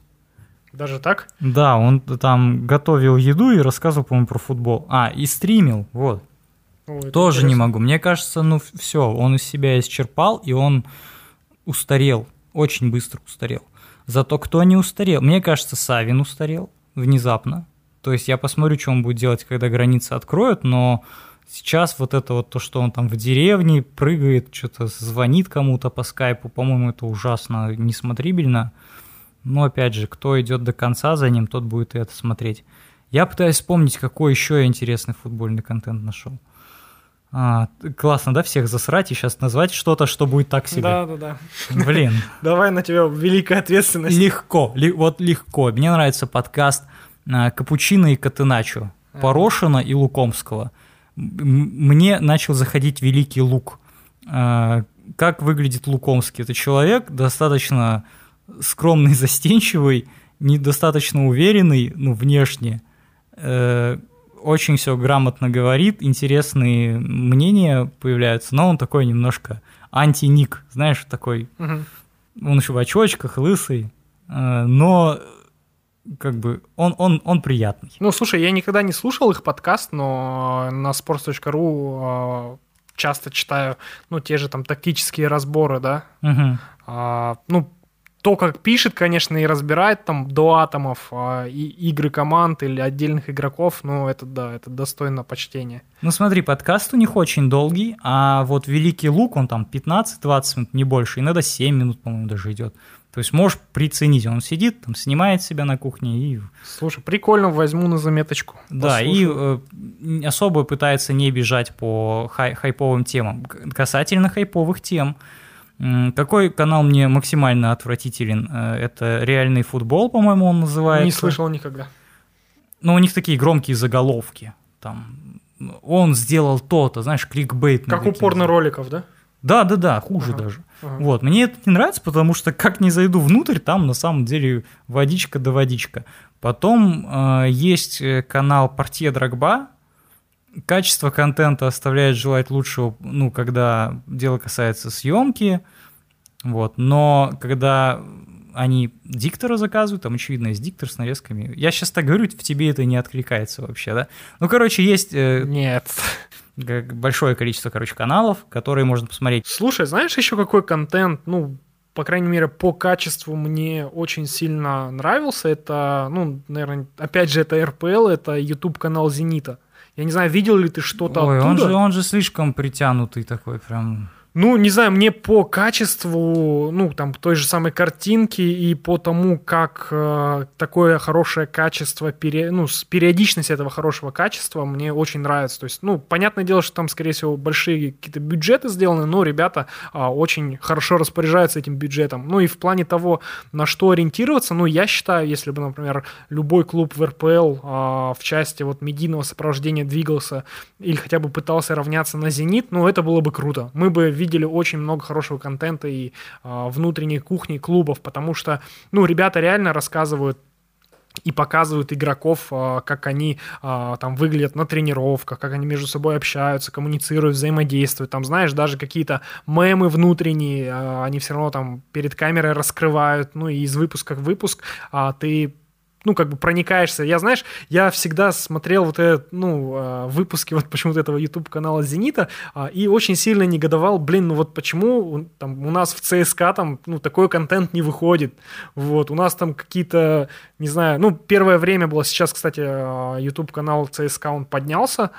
Даже так? Да, он там готовил еду и рассказывал, по-моему, про футбол. А, и стримил, вот. О, Тоже не могу. Мне кажется, ну все, он из себя исчерпал, и он устарел, очень быстро устарел. Зато кто не устарел? Мне кажется, Савин устарел внезапно. То есть я посмотрю, что он будет делать, когда границы откроют, но сейчас вот это вот то, что он там в деревне прыгает, что-то звонит кому-то по скайпу, по-моему, это ужасно несмотрибельно. Но опять же, кто идет до конца за ним, тот будет и это смотреть. Я пытаюсь вспомнить, какой еще я интересный футбольный контент нашел. А, классно, да, всех засрать и сейчас назвать что-то, что будет так себе. Да, да, да. Блин, Давай на тебя великая ответственность. легко, вот легко. Мне нравится подкаст а, Капучино и Катыначо, Порошина и Лукомского. Мне начал заходить великий лук. А, Как выглядит Лукомский? Это человек достаточно скромный, застенчивый, недостаточно уверенный, ну, внешне, э, очень все грамотно говорит, интересные мнения появляются, но он такой немножко анти-ник, знаешь, такой Мгм. он еще в очочках, лысый, э, но как бы он, он, он приятный. Ну, слушай, я никогда не слушал их подкаст, но на sports.ru э, часто читаю, ну, те же там тактические разборы, да. Мгм. А, ну, то, как пишет, конечно, и разбирает там до атомов а, и игры команд или отдельных игроков, ну, это да, это достойно почтения. Ну смотри, подкаст у них очень долгий, а вот Великий Лук, он там 15-20 минут, не больше, иногда 7 минут, по-моему, даже идет. То есть можешь приценить, он сидит, там снимает себя на кухне и Слушай, прикольно, возьму на заметочку. Да, и Послушаю. э, особо пытается не бежать по хай- хайповым темам. Касательно хайповых тем, какой канал мне максимально отвратителен? Э, Это реальный футбол, по-моему, он называется. не слышал никогда. Но у них такие громкие заголовки. Там он сделал то-то, знаешь, кликбейт. Как у порно-роликов, да? Да, да, да, хуже Ага. даже. Ага. Вот, мне это не нравится, потому что как не зайду внутрь, там на самом деле водичка да водичка. Потом э, есть э, канал Портье Драгба. Качество контента оставляет желать лучшего, ну, когда дело касается съемки. Вот, но когда они диктора заказывают, там, очевидно, есть диктор с нарезками. Я сейчас так говорю, в тебе это не откликается вообще, да? Ну, короче, есть... Э, Нет. Большое количество, короче, каналов, которые можно посмотреть. Слушай, знаешь еще какой контент, ну, по крайней мере, по качеству мне очень сильно нравился. Это, ну, наверное, опять же, это РПЛ, это YouTube-канал «Зенита». Я не знаю, видел ли ты что-то Ой, оттуда? Он же, он же слишком притянутый такой прям... Ну, не знаю, мне по качеству, ну, там, той же самой картинки и по тому, как э, такое хорошее качество, пере, ну, с периодичность этого хорошего качества мне очень нравится. То есть, ну, понятное дело, что там, скорее всего, большие какие-то бюджеты сделаны, но ребята э, очень хорошо распоряжаются этим бюджетом. Ну, и в плане того, на что ориентироваться, ну, я считаю, если бы, например, любой клуб в РПЛ э, в части вот медийного сопровождения двигался или хотя бы пытался равняться на «Зенит», ну, это было бы круто. Мы бы видели очень много хорошего контента и э, внутренней кухни клубов, потому что, ну, ребята реально рассказывают и показывают игроков, а, как они а, там выглядят на тренировках, как они между собой общаются, коммуницируют, взаимодействуют. Там, знаешь, даже какие-то мемы внутренние, они все равно там перед камерой раскрывают, ну и из выпуска в выпуск ты ну, как бы проникаешься. Я, знаешь, я всегда смотрел вот этот, ну, а, выпуски вот почему-то этого YouTube-канала «Зенита» а, и очень сильно негодовал, блин, ну вот почему там у нас в ЦСКА там, ну, такой контент не выходит, вот, у нас там какие-то, не знаю, ну, первое время было, сейчас, кстати, а, YouTube-канал ЦСКА, он поднялся,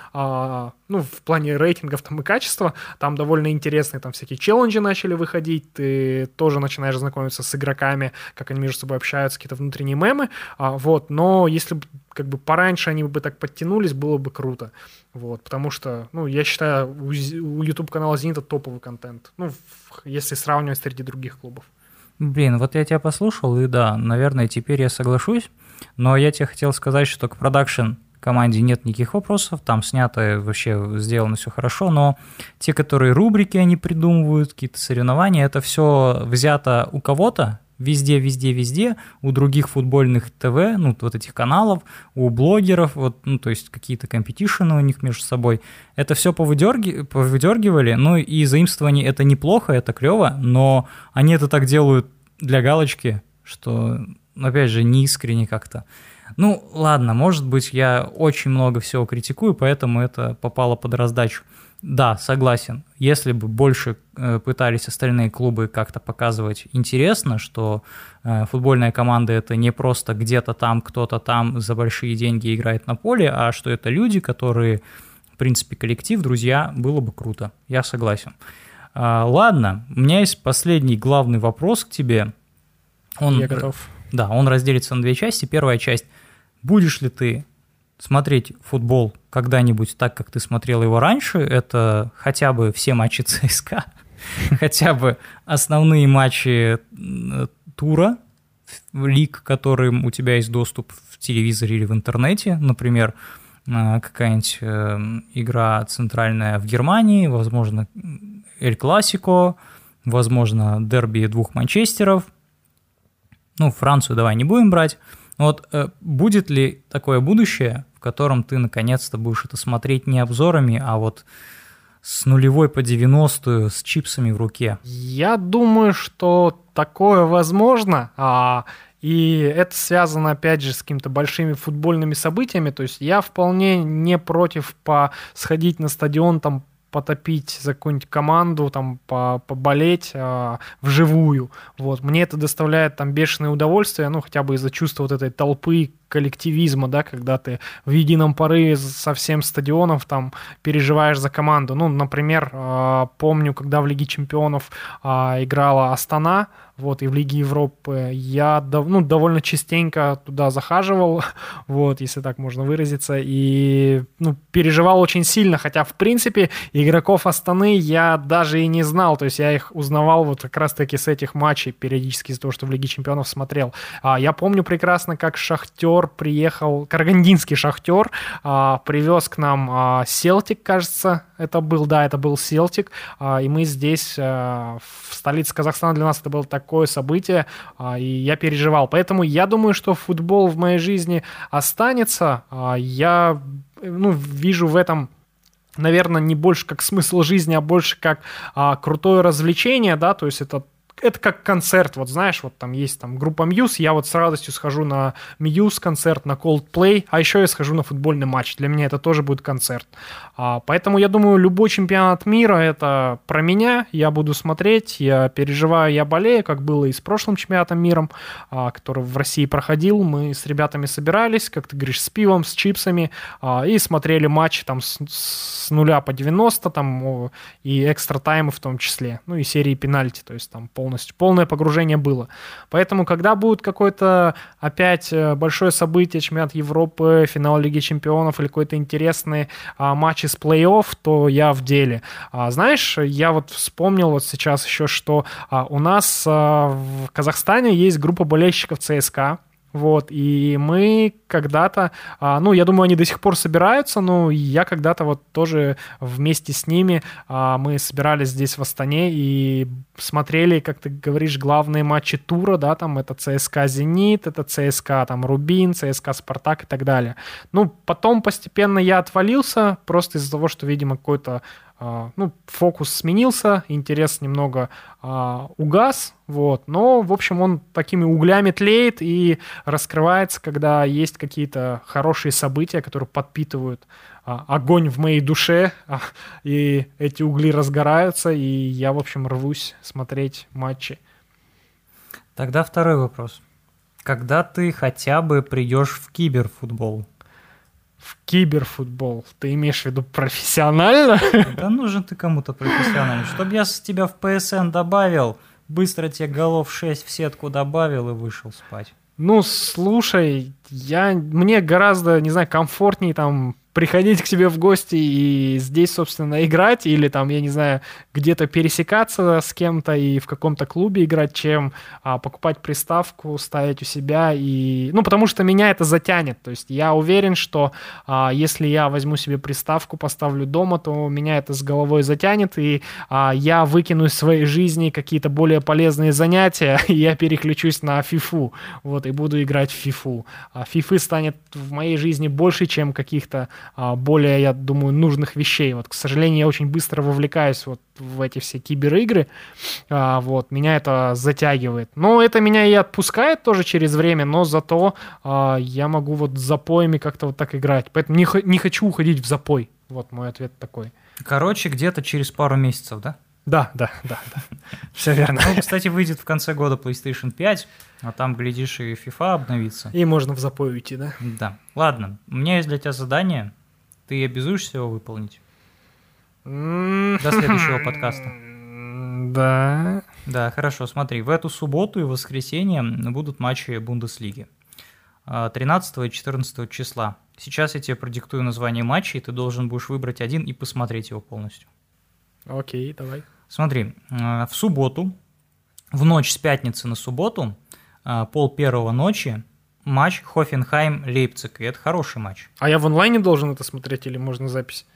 ну, в плане рейтингов там и качества, там довольно интересные там всякие челленджи начали выходить, ты тоже начинаешь знакомиться с игроками, как они между собой общаются, какие-то внутренние мемы, а, вот, но если бы как бы пораньше они бы так подтянулись, было бы круто, вот, потому что, ну, я считаю, у, у YouTube-канала «Зенита» топовый контент, ну, если сравнивать среди других клубов. Блин, вот я тебя послушал, и да, наверное, теперь я соглашусь, но я тебе хотел сказать, что к продакшн команде нет никаких вопросов, там снято вообще сделано все хорошо, но те, которые рубрики они придумывают, какие-то соревнования, это все взято у кого-то, везде, везде, везде, у других футбольных ТВ, ну, вот этих каналов, у блогеров, вот, ну, то есть какие-то компетишены у них между собой. Это все повыдерги, повыдергивали, ну, и заимствование это неплохо, это клево, но они это так делают для галочки, что, опять же, не искренне как-то. Ну, ладно, может быть, я очень много всего критикую, поэтому это попало под раздачу. Да, согласен. Если бы больше э, пытались остальные клубы как-то показывать интересно, что э, футбольная команда это не просто где-то там, кто-то там за большие деньги играет на поле, а что это люди, которые, в принципе, коллектив, друзья, было бы круто. Я согласен. А, ладно, у меня есть последний главный вопрос к тебе. Он, Я готов. Да, он разделится на две части. Первая часть – Будешь ли ты смотреть футбол когда-нибудь так, как ты смотрел его раньше? Это хотя бы все матчи ЦСКА, хотя бы основные матчи тура, лиг, которым у тебя есть доступ в телевизоре или в интернете, например, э, какая-нибудь э, игра центральная в Германии, возможно, Эль Классико, возможно, дерби двух Манчестеров. Ну, Францию давай не будем брать. Вот э, будет ли такое будущее, в котором ты наконец-то будешь это смотреть не обзорами, а вот с нулевой по 90 с чипсами в руке? Я думаю, что такое возможно. А, и это связано, опять же, с какими-то большими футбольными событиями. То есть я вполне не против по сходить на стадион, там, потопить за какую-нибудь команду, там, по поболеть э, вживую. Вот. Мне это доставляет там бешеное удовольствие, ну, хотя бы из-за чувства вот этой толпы, коллективизма, да, когда ты в едином порыве со всем стадионов там переживаешь за команду. Ну, например, э, помню, когда в Лиге Чемпионов э, играла Астана, вот, и в Лиге Европы. Я ну, довольно частенько туда захаживал, вот, если так можно выразиться, и ну, переживал очень сильно, хотя, в принципе, игроков Астаны я даже и не знал, то есть я их узнавал вот как раз-таки с этих матчей периодически из-за того, что в Лиге Чемпионов смотрел. А, я помню прекрасно, как Шахтер приехал, карагандинский Шахтер а, привез к нам а, Селтик, кажется, это был, да, это был Селтик, а, и мы здесь, а, в столице Казахстана для нас это было так такое событие, а, и я переживал. Поэтому я думаю, что футбол в моей жизни останется. А, я ну, вижу в этом наверное, не больше как смысл жизни, а больше как а, крутое развлечение, да, то есть это это как концерт, вот знаешь, вот там есть там группа Muse, я вот с радостью схожу на Muse концерт, на Coldplay, а еще я схожу на футбольный матч. Для меня это тоже будет концерт. А, поэтому я думаю, любой чемпионат мира это про меня, я буду смотреть, я переживаю, я болею, как было и с прошлым чемпионатом мира, а, который в России проходил. Мы с ребятами собирались, как ты говоришь, с пивом, с чипсами а, и смотрели матч там с, с нуля по 90 там и экстра таймы в том числе, ну и серии пенальти, то есть там полностью полное погружение было. Поэтому когда будет какое-то опять э, большое событие, чемпионат Европы, финал Лиги Чемпионов или какой-то интересный а, матч из плей-офф, то я в деле. А, знаешь, я вот вспомнил вот сейчас еще, что а, у нас а, в Казахстане есть группа болельщиков ЦСКА, вот, и мы когда-то, а, ну, я думаю, они до сих пор собираются, но я когда-то вот тоже вместе с ними, а, мы собирались здесь в Астане и смотрели, как ты говоришь, главные матчи тура, да, там это ЦСКА «Зенит», это ЦСКА там «Рубин», ЦСКА «Спартак» и так далее. Ну, потом постепенно я отвалился, просто из-за того, что, видимо, какой-то ну, фокус сменился, интерес немного а, угас, вот, но, в общем, он такими углями тлеет и раскрывается, когда есть какие-то хорошие события, которые подпитывают а, огонь в моей душе, а, и эти угли разгораются, и я, в общем, рвусь смотреть матчи. Тогда второй вопрос. Когда ты хотя бы придешь в киберфутбол? В киберфутбол. Ты имеешь в виду профессионально? Да нужен ты кому-то профессионально. Чтобы я с тебя в ПСН добавил, быстро тебе голов 6 в сетку добавил и вышел спать. Ну, слушай, я, мне гораздо, не знаю, комфортнее там приходить к себе в гости и здесь, собственно, играть, или там, я не знаю, где-то пересекаться с кем-то и в каком-то клубе играть, чем а, покупать приставку, ставить у себя и... Ну, потому что меня это затянет. То есть я уверен, что а, если я возьму себе приставку, поставлю дома, то меня это с головой затянет, и а, я выкину из своей жизни какие-то более полезные занятия, и я переключусь на фифу, вот, и буду играть в фифу. А фифы станет в моей жизни больше, чем каких-то более, я думаю, нужных вещей. Вот, к сожалению, я очень быстро вовлекаюсь вот в эти все киберигры, а, вот, меня это затягивает. Но это меня и отпускает тоже через время, но зато а, я могу вот запоями как-то вот так играть. Поэтому не, не хочу уходить в запой. Вот мой ответ такой. Короче, где-то через пару месяцев, да? Да, да, да, да. Все верно. Ну, кстати, выйдет в конце года PlayStation 5, а там, глядишь, и FIFA обновится. И можно в запой уйти, да? Да. Ладно, у меня есть для тебя задание. Ты обязуешься его выполнить? До следующего подкаста. Да. Да, хорошо, смотри, в эту субботу и воскресенье будут матчи Бундеслиги. 13 и 14 числа. Сейчас я тебе продиктую название матча, и ты должен будешь выбрать один и посмотреть его полностью. Окей, давай. Смотри, э, в субботу, в ночь с пятницы на субботу, э, пол первого ночи, матч Хофенхайм-Лейпциг, и это хороший матч. А я в онлайне должен это смотреть или можно запись?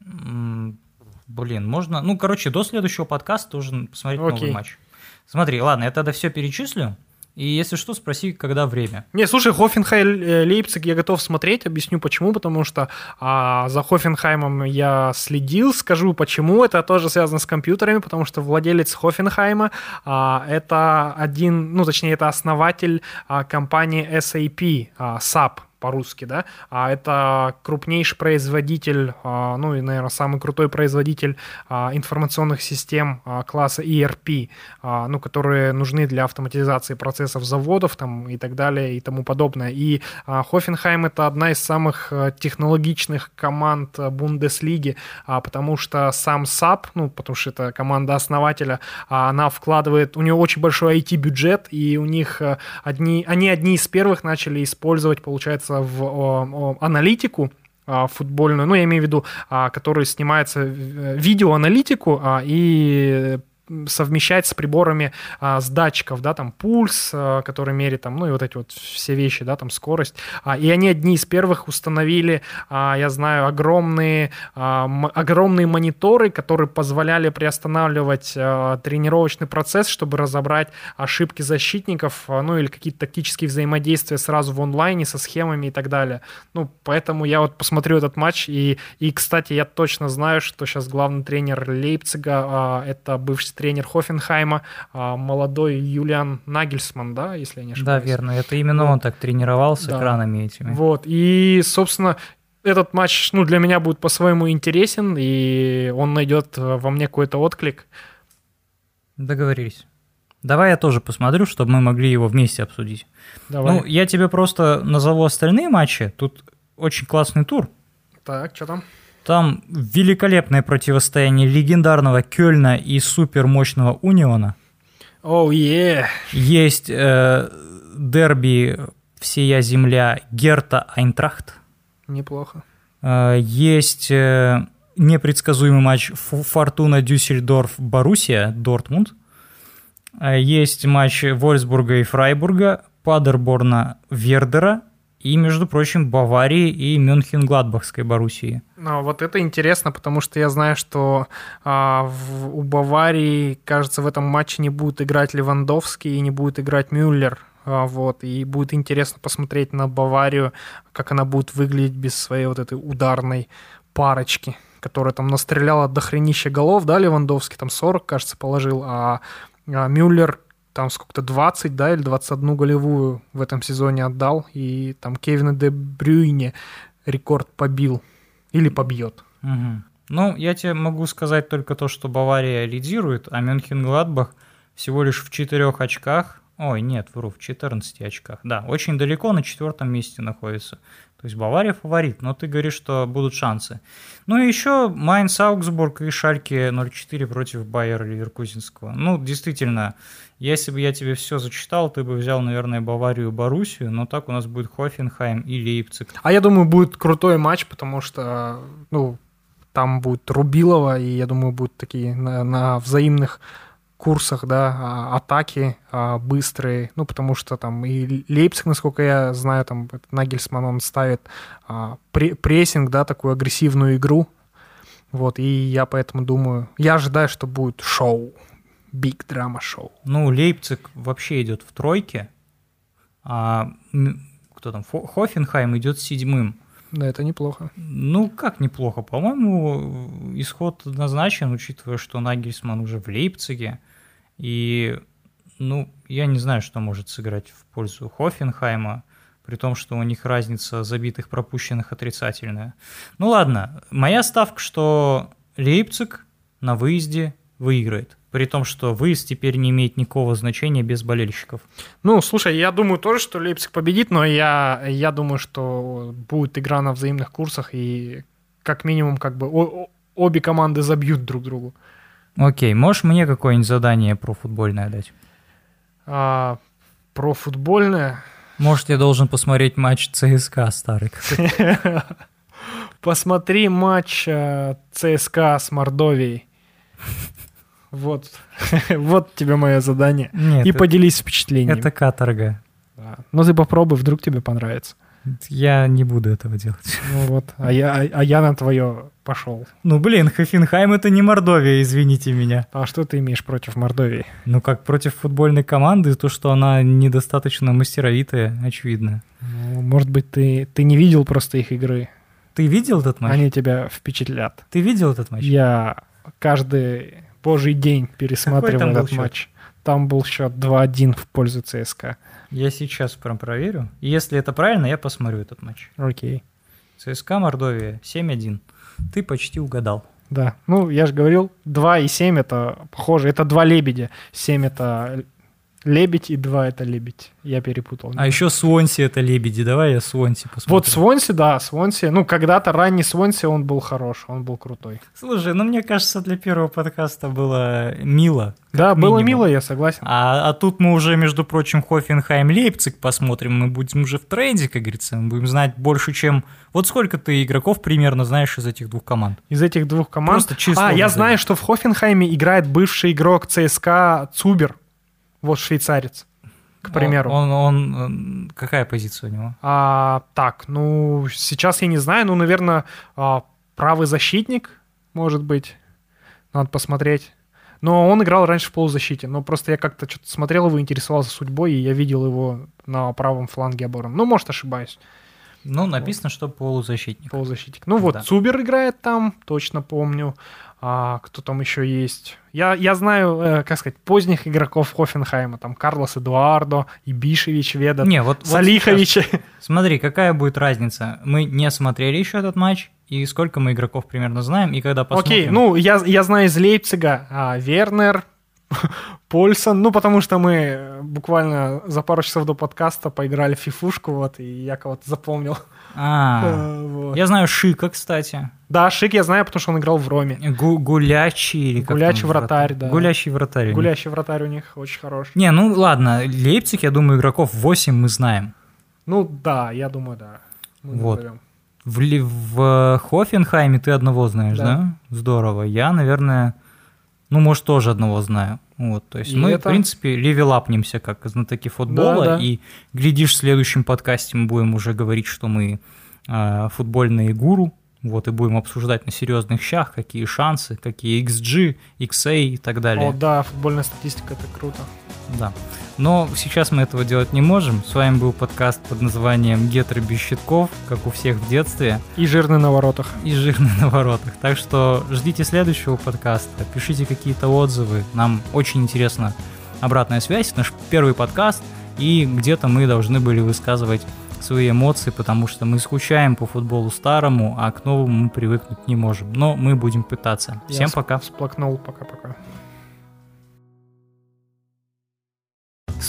Блин, можно... Ну, короче, до следующего подкаста должен посмотреть Окей. новый матч. Смотри, ладно, я тогда все перечислю. И если что, спроси, когда время. Не, слушай, Хофенхайм э, Лейпциг я готов смотреть, объясню почему, потому что а, за Хофенхаймом я следил, скажу почему, это тоже связано с компьютерами, потому что владелец Хофенхайма а, это один, ну точнее это основатель а, компании SAP, а, SAP, по-русски, да, а это крупнейший производитель, а, ну и, наверное, самый крутой производитель а, информационных систем а, класса ERP, ну, которые нужны для автоматизации процессов заводов там и так далее и тому подобное. И Хофенхайм это одна из самых технологичных команд Бундеслиги, потому что сам SAP, ну, потому что это команда основателя, она вкладывает, у нее очень большой IT-бюджет, и у них одни, они одни из первых начали использовать, получается, вкладываться в о, о, аналитику, а, футбольную, ну, я имею в виду, а, который снимается э, видеоаналитику а, и совмещать с приборами а, с датчиков, да, там пульс, а, который меряет там, ну и вот эти вот все вещи, да, там скорость. А, и они одни из первых установили, а, я знаю, огромные, а, огромные мониторы, которые позволяли приостанавливать а, тренировочный процесс, чтобы разобрать ошибки защитников, а, ну или какие-то тактические взаимодействия сразу в онлайне со схемами и так далее. Ну, поэтому я вот посмотрю этот матч, и, и кстати, я точно знаю, что сейчас главный тренер Лейпцига а, это бывший тренер Хофенхайма, а, молодой Юлиан Нагельсман, да, если я не ошибаюсь. Да, верно. Это именно вот. он так тренировал с да. экранами этими. Вот. И, собственно, этот матч, ну, для меня будет по-своему интересен, и он найдет во мне какой-то отклик. Договорились. Давай я тоже посмотрю, чтобы мы могли его вместе обсудить. Давай. Ну, я тебе просто назову остальные матчи. Тут очень классный тур. Так, что там? Там великолепное противостояние легендарного Кёльна и супермощного Униона. Оу, oh, yeah. Есть э, дерби «Всея земля» Герта Айнтрахт. Неплохо. Э, есть э, непредсказуемый матч Фортуна Дюссельдорф Боруссия Дортмунд. Э, есть матч Вольсбурга и Фрайбурга, Падерборна Вердера и, между прочим, Баварии и Мюнхен-Гладбахской Боруссии. Ну, вот это интересно, потому что я знаю, что а, в, у Баварии, кажется, в этом матче не будет играть Левандовский и не будет играть Мюллер. А, вот, и будет интересно посмотреть на Баварию, как она будет выглядеть без своей вот этой ударной парочки, которая там настреляла до хренища голов, да, Левандовский, там 40, кажется, положил, а, а Мюллер там сколько-то 20, да, или 21 голевую в этом сезоне отдал, и там Кевина де Брюйне рекорд побил или побьет. Угу. Ну, я тебе могу сказать только то, что Бавария лидирует, а Мюнхен-Гладбах всего лишь в четырех очках. Ой, нет, вру, в 14 очках. Да, очень далеко на четвертом месте находится. То есть Бавария фаворит, но ты говоришь, что будут шансы. Ну и еще Майнц Аугсбург и Шальке 0-4 против Байера Ливеркузинского. Ну, действительно, если бы я тебе все зачитал, ты бы взял, наверное, Баварию и Боруссию, но так у нас будет Хофенхайм и Лейпциг. А я думаю, будет крутой матч, потому что, ну, там будет Рубилова, и я думаю, будут такие на, на взаимных курсах, да, а, атаки а, быстрые, ну, потому что там и Лейпциг, насколько я знаю, там Нагельсман, он ставит а, прессинг, да, такую агрессивную игру, вот, и я поэтому думаю, я ожидаю, что будет шоу, big драма шоу. Ну, Лейпциг вообще идет в тройке, а кто там, Хофенхайм идет седьмым. Да, это неплохо. Ну, как неплохо? По-моему, исход назначен, учитывая, что Нагельсман уже в Лейпциге. И, ну, я не знаю, что может сыграть в пользу Хофенхайма, при том, что у них разница забитых пропущенных отрицательная. Ну ладно, моя ставка, что Лейпциг на выезде выиграет. При том, что выезд теперь не имеет никакого значения без болельщиков. Ну, слушай, я думаю тоже, что Лейпциг победит, но я, я думаю, что будет игра на взаимных курсах, и как минимум как бы о, обе команды забьют друг другу. Окей, можешь мне какое-нибудь задание про футбольное дать? А, про футбольное? Может, я должен посмотреть матч ЦСКА старый Посмотри матч э, ЦСКА с Мордовией. Вот, вот тебе мое задание. Нет, и поделись впечатлением. Это каторга. Да. Ну ты попробуй, вдруг тебе понравится. Я не буду этого делать. Ну вот, а я, а, а я на твое пошел. Ну блин, Хофенхайм это не Мордовия, извините меня. А что ты имеешь против Мордовии? Ну как против футбольной команды, то что она недостаточно мастеровитая, очевидно. Ну, может быть, ты, ты не видел просто их игры. Ты видел этот матч? Они тебя впечатлят. Ты видел этот матч? Я каждый божий день пересматривал этот матч. Там был счет 2-1 в пользу ЦСКА. Я сейчас прям проверю. если это правильно, я посмотрю этот матч. Окей. ЦСКА Мордовия 7-1. Ты почти угадал. Да. Ну, я же говорил, 2 и 7 это похоже. Это два лебедя. 7 это Лебедь и два это лебедь. Я перепутал. А еще Свонси это лебеди. Давай я Свонси посмотрю. Вот Свонси, да, Свонси. Ну, когда-то ранний Свонси, он был хорош, он был крутой. Слушай, ну мне кажется, для первого подкаста было мило. Да, минимум. было мило, я согласен. А, а тут мы уже, между прочим, Хофенхайм Лейпциг посмотрим. Мы будем уже в тренде, как говорится. Мы будем знать больше, чем... Вот сколько ты игроков примерно знаешь из этих двух команд? Из этих двух команд? Просто число. А, я знаю, что в Хофенхайме играет бывший игрок ЦСКА Цубер. Вот швейцарец, к примеру. Он, он, он какая позиция у него? А, так, ну сейчас я не знаю, ну, наверное, а, правый защитник, может быть, надо посмотреть. Но он играл раньше в полузащите. Но просто я как-то что-то смотрел его, интересовался судьбой, и я видел его на правом фланге обороны. Ну, может, ошибаюсь. Ну, написано, что полузащитник. Полузащитник. Ну вот, Да. Цубер играет там, точно помню. А, кто там еще есть? Я, я знаю, э, как сказать, поздних игроков Хофенхайма. Там Карлос Эдуардо, Ибишевич, Веда, Не, вот, вот Салихович. сейчас смотри, какая будет разница. Мы не смотрели еще этот матч, и сколько мы игроков примерно знаем, и когда посмотрим... Окей, ну я, я знаю из Лейпцига а, Вернер, Польсон, ну потому что мы э, буквально за пару часов до подкаста поиграли в фифушку, вот, и я кого-то запомнил. А, вот. я знаю Шика, кстати. Да, Шик я знаю, потому что он играл в Роме. Гу- гулячий или как Гулячий там вратарь, да. Гулящий вратарь. Гулящий вратарь у них очень хороший. Не, ну ладно, Лейпциг, я думаю, игроков 8 мы знаем. Ну да, я думаю, да. Мы Вот. назовем. В, в Хофенхайме ты одного знаешь, да? Да. Здорово. Я, наверное, ну, может, тоже одного знаю. Вот, то есть И мы, это- в принципе, левелапнемся как знатоки футбола, Да, да. и, глядишь, в следующем подкасте мы будем уже говорить, что мы э, футбольные гуру, вот, и будем обсуждать на серьезных щах, какие шансы, какие XG, XA и так далее. О, да, футбольная статистика, это круто. Да. Но сейчас мы этого делать не можем. С вами был подкаст под названием «Гетры без щитков», как у всех в детстве, И жирный на воротах. и «Жирный на воротах». Так что ждите следующего подкаста, пишите какие-то отзывы. Нам очень интересна обратная связь. Наш первый подкаст, и где-то мы должны были высказывать свои эмоции, потому что мы скучаем по футболу старому, а к новому мы привыкнуть не можем. Но мы будем пытаться. Я Всем сп- пока. Всплакнул, пока-пока.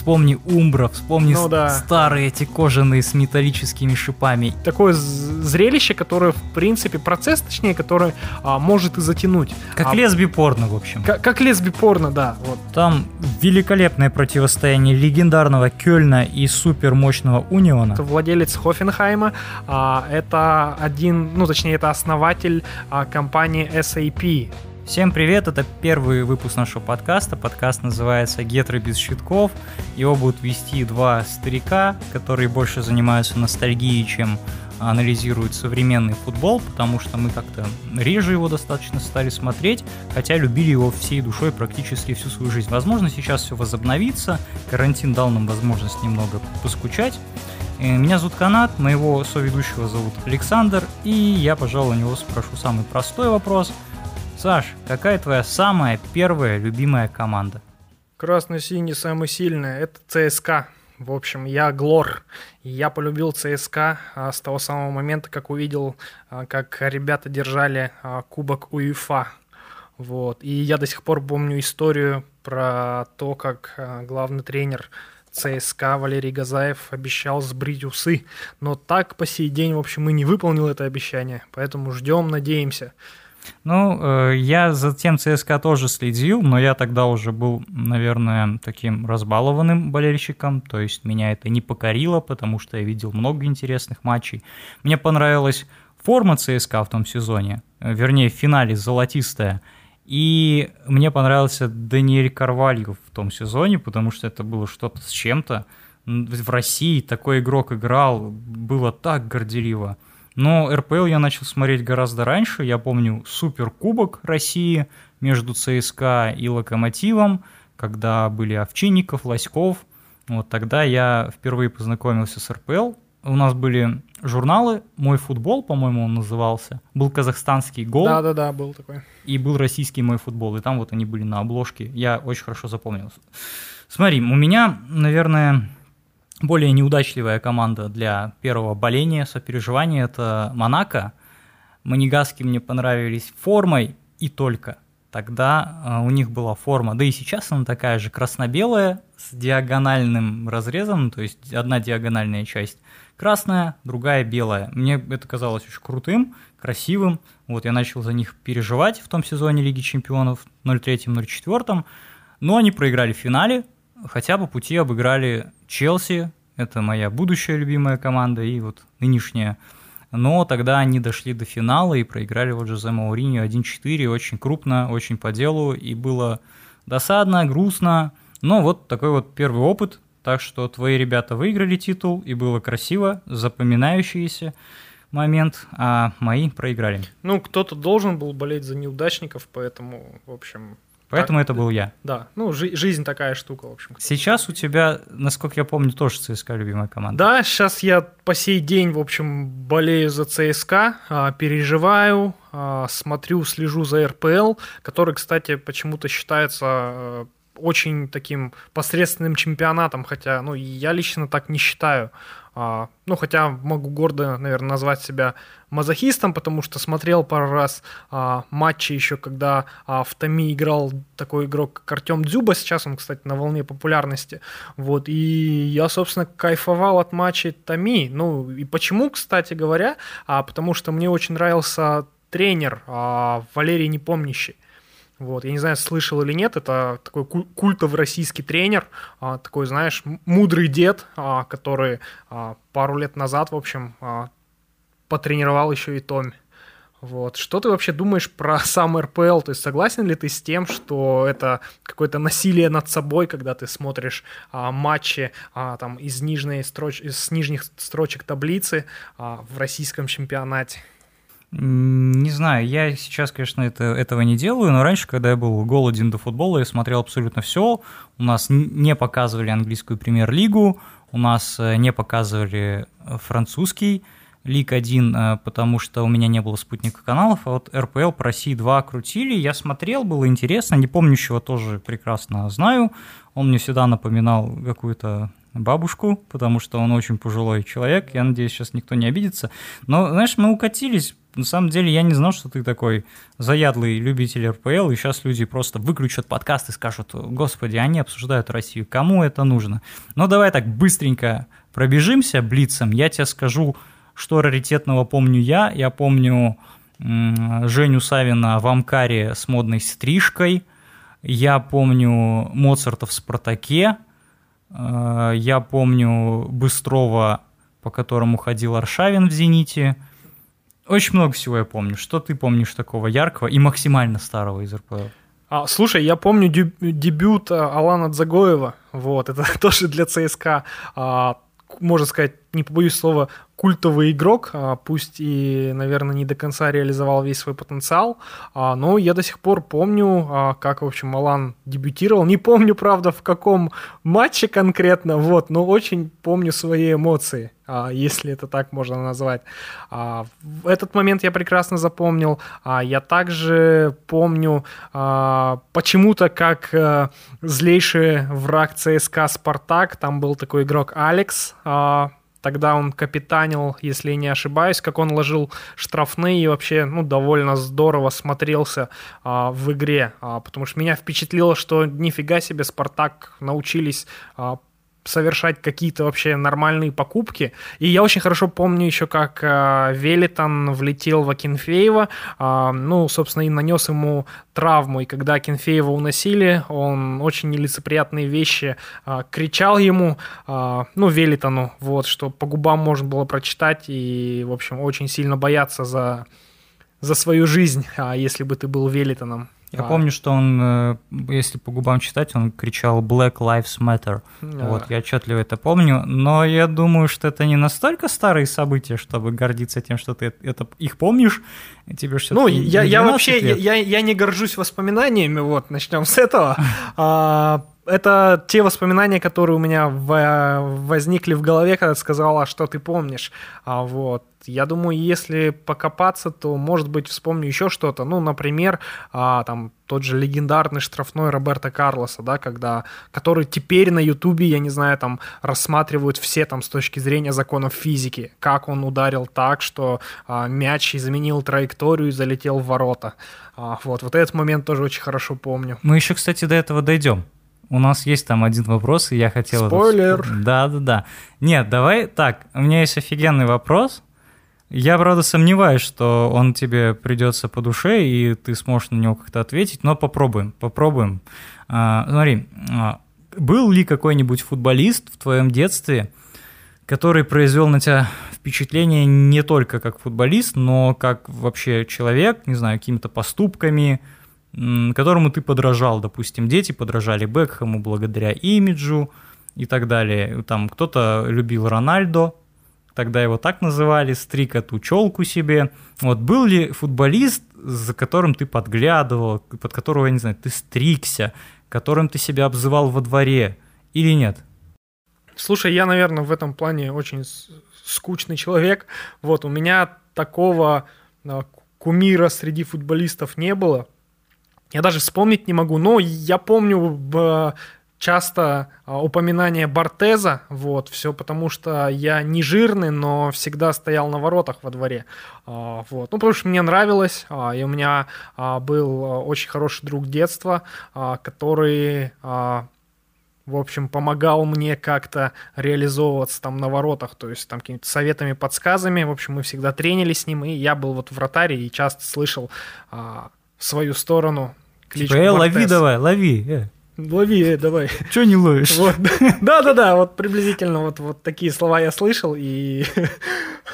Вспомни Умбра, вспомни Ну да. старые эти кожаные с металлическими шипами. Такое зрелище, которое, в принципе, процесс, точнее, который а, может и затянуть. Как А- лесби порно, в общем. Как, как лесби порно, да. Вот. Там великолепное противостояние легендарного Кёльна и супермощного Униона. Это владелец Хофенхайма. а, это один, ну, точнее, это основатель а, компании SAP. Всем привет, это первый выпуск нашего подкаста. Подкаст называется «Гетры без щитков». Его будут вести два старика, которые больше занимаются ностальгией, чем анализируют современный футбол, потому что мы как-то реже его достаточно стали смотреть, хотя любили его всей душой практически всю свою жизнь. Возможно, сейчас все возобновится, карантин дал нам возможность немного поскучать. Э, Меня зовут Канат, моего соведущего зовут Александр, и я, пожалуй, у него спрошу самый простой вопрос. Саш, какая твоя самая первая любимая команда? Красно-синий самый сильный, это ЦСКА. В общем, я Глор. Я полюбил ЦСКА а, с того самого момента, как увидел, а, как ребята держали а, кубок УЕФА. Вот. И я до сих пор помню историю про то, как главный тренер ЦСКА Валерий Газаев обещал сбрить усы. Но так по сей день, в общем, и не выполнил это обещание. Поэтому ждем, надеемся. Ну, э, я за тем ЦСКА тоже следил, но я тогда уже был, наверное, таким разбалованным болельщиком, то есть меня это не покорило, потому что я видел много интересных матчей. Мне понравилась форма ЦСКА в том сезоне, э, вернее, в финале золотистая, и мне понравился Даниэль Карвалью в том сезоне, потому что это было что-то с чем-то. В России такой игрок играл, было так горделиво. Но РПЛ я начал смотреть гораздо раньше. Я помню Суперкубок России между ЦСКА и Локомотивом, когда были Овчинников, Лоськов. Вот тогда я впервые познакомился с РПЛ. У нас были журналы «Мой футбол», по-моему, он назывался. Был казахстанский гол Да-да-да, был такой. и был российский «Мой футбол». И там вот они были на обложке. Я очень хорошо запомнил. Смотри, у меня, наверное, более неудачливая команда для первого боления, сопереживания – это Монако. Манегаски мне понравились формой и только. Тогда э, у них была форма, да и сейчас она такая же красно-белая с диагональным разрезом, то есть одна диагональная часть красная, другая белая. Мне это казалось очень крутым, красивым. Вот я начал за них переживать в том сезоне Лиги Чемпионов 03-04, но они проиграли в финале, хотя по пути обыграли Челси, это моя будущая любимая команда и вот нынешняя. Но тогда они дошли до финала и проиграли вот Жозе Мауриньо 1-4, очень крупно, очень по делу, и было досадно, грустно. Но вот такой вот первый опыт, так что твои ребята выиграли титул, и было красиво, запоминающийся момент, а мои проиграли. Ну, кто-то должен был болеть за неудачников, поэтому, в общем, Поэтому так, это был я. Да, ну жи- жизнь такая штука, в общем. Сейчас у тебя, насколько я помню, тоже ЦСКА любимая команда. Да, сейчас я по сей день, в общем, болею за ЦСКА, а, переживаю, а, смотрю, слежу за РПЛ, который, кстати, почему-то считается а, очень таким посредственным чемпионатом, хотя, ну, я лично так не считаю. А, ну, хотя могу гордо, наверное, назвать себя мазохистом, потому что смотрел пару раз а, матчи еще, когда а, в Томи играл такой игрок, как Артем Дзюба, сейчас он, кстати, на волне популярности, вот, и я, собственно, кайфовал от матчей Томи, ну, и почему, кстати говоря, а, потому что мне очень нравился тренер а, Валерий Непомнящий, вот, я не знаю, слышал или нет, это такой культовый российский тренер, а, такой, знаешь, мудрый дед, а, который а, пару лет назад, в общем, потренировал еще и Томи. Вот. Что ты вообще думаешь про сам РПЛ? То есть согласен ли ты с тем, что это какое-то насилие над собой, когда ты смотришь а, матчи а, там, из, нижней строч... из нижних строчек таблицы а, в российском чемпионате? Не знаю, я сейчас, конечно, это, этого не делаю, но раньше, когда я был голоден до футбола, я смотрел абсолютно все. У нас не показывали английскую премьер-лигу, у нас э, не показывали э, французский Лиг 1, э, потому что у меня не было спутника каналов, а вот РПЛ по России 2 крутили, я смотрел, было интересно, не помнящего тоже прекрасно знаю, он мне всегда напоминал какую-то бабушку, потому что он очень пожилой человек, я надеюсь, сейчас никто не обидится, но, знаешь, мы укатились на самом деле я не знал, что ты такой заядлый любитель РПЛ, и сейчас люди просто выключат подкаст и скажут, господи, они обсуждают Россию, кому это нужно? Ну давай так быстренько пробежимся блицем, я тебе скажу, что раритетного помню я, я помню Женю Савина в Амкаре с модной стрижкой, я помню Моцарта в «Спартаке», э, я помню Быстрова, по которому ходил Аршавин в «Зените», очень много всего я помню. Что ты помнишь такого яркого и максимально старого из РПЛ? А, слушай, я помню дебют а, Алана Дзагоева. Вот, это тоже для ЦСКА. А, можно сказать, не побоюсь слова, культовый игрок, а, пусть и, наверное, не до конца реализовал весь свой потенциал, а, но я до сих пор помню, а, как, в общем, Малан дебютировал. Не помню, правда, в каком матче конкретно, вот, но очень помню свои эмоции, если это так можно назвать. В этот момент я прекрасно запомнил. Я также помню почему-то, как злейший враг ЦСКА «Спартак», там был такой игрок Алекс, Тогда он капитанил, если не ошибаюсь, как он ложил штрафные и вообще ну, довольно здорово смотрелся а, в игре. А, потому что меня впечатлило, что нифига себе Спартак научились а, совершать какие-то вообще нормальные покупки. И я очень хорошо помню еще, как э, Велитон влетел в Акинфеева, э, ну, собственно, и нанес ему травму. И когда Акинфеева уносили, он очень нелицеприятные вещи э, кричал ему, э, ну, Велитону, вот, что по губам можно было прочитать и, в общем, очень сильно бояться за, за свою жизнь, если бы ты был Велитоном. Я а. помню, что он, э, если по губам читать, он кричал Black Lives Matter. А. Вот, я отчетливо это помню. Но я думаю, что это не настолько старые события, чтобы гордиться тем, что ты это, их помнишь. Тебе ну, я, я вообще я, я не горжусь воспоминаниями, вот, начнем с этого. А, это те воспоминания, которые у меня возникли в голове, когда ты сказала, что ты помнишь. А вот я думаю, если покопаться, то, может быть, вспомню еще что-то. Ну, например, а, там тот же легендарный штрафной Роберта Карлоса, да, когда, который теперь на Ютубе, я не знаю, там рассматривают все там с точки зрения законов физики, как он ударил так, что а, мяч изменил траекторию и залетел в ворота. А, вот, вот этот момент тоже очень хорошо помню. Мы еще, кстати, до этого дойдем. У нас есть там один вопрос, и я хотел... Спойлер! Да-да-да. Нет, давай так, у меня есть офигенный вопрос, я, правда, сомневаюсь, что он тебе придется по душе, и ты сможешь на него как-то ответить, но попробуем, попробуем. А, смотри, а, был ли какой-нибудь футболист в твоем детстве, который произвел на тебя впечатление не только как футболист, но как вообще человек, не знаю, какими-то поступками, которому ты подражал, допустим, дети подражали Бекхэму благодаря имиджу и так далее. Там кто-то любил Рональдо, тогда его так называли, стриг эту челку себе. Вот был ли футболист, за которым ты подглядывал, под которого, я не знаю, ты стригся, которым ты себя обзывал во дворе или нет? Слушай, я, наверное, в этом плане очень скучный человек. Вот, у меня такого а, кумира среди футболистов не было. Я даже вспомнить не могу, но я помню часто а, упоминание Бартеза, вот, все потому что я не жирный, но всегда стоял на воротах во дворе, а, вот, ну, потому что мне нравилось, а, и у меня был очень хороший друг детства, который в общем, помогал мне как-то реализовываться там на воротах, то есть там какими-то советами, подсказами. В общем, мы всегда тренились с ним, и я был вот вратарь и часто слышал в свою сторону кличку типа, э, лови давай, лови, э. Лови, э, давай. Че не ловишь? Вот. Да-да-да, вот приблизительно вот, вот такие слова я слышал, и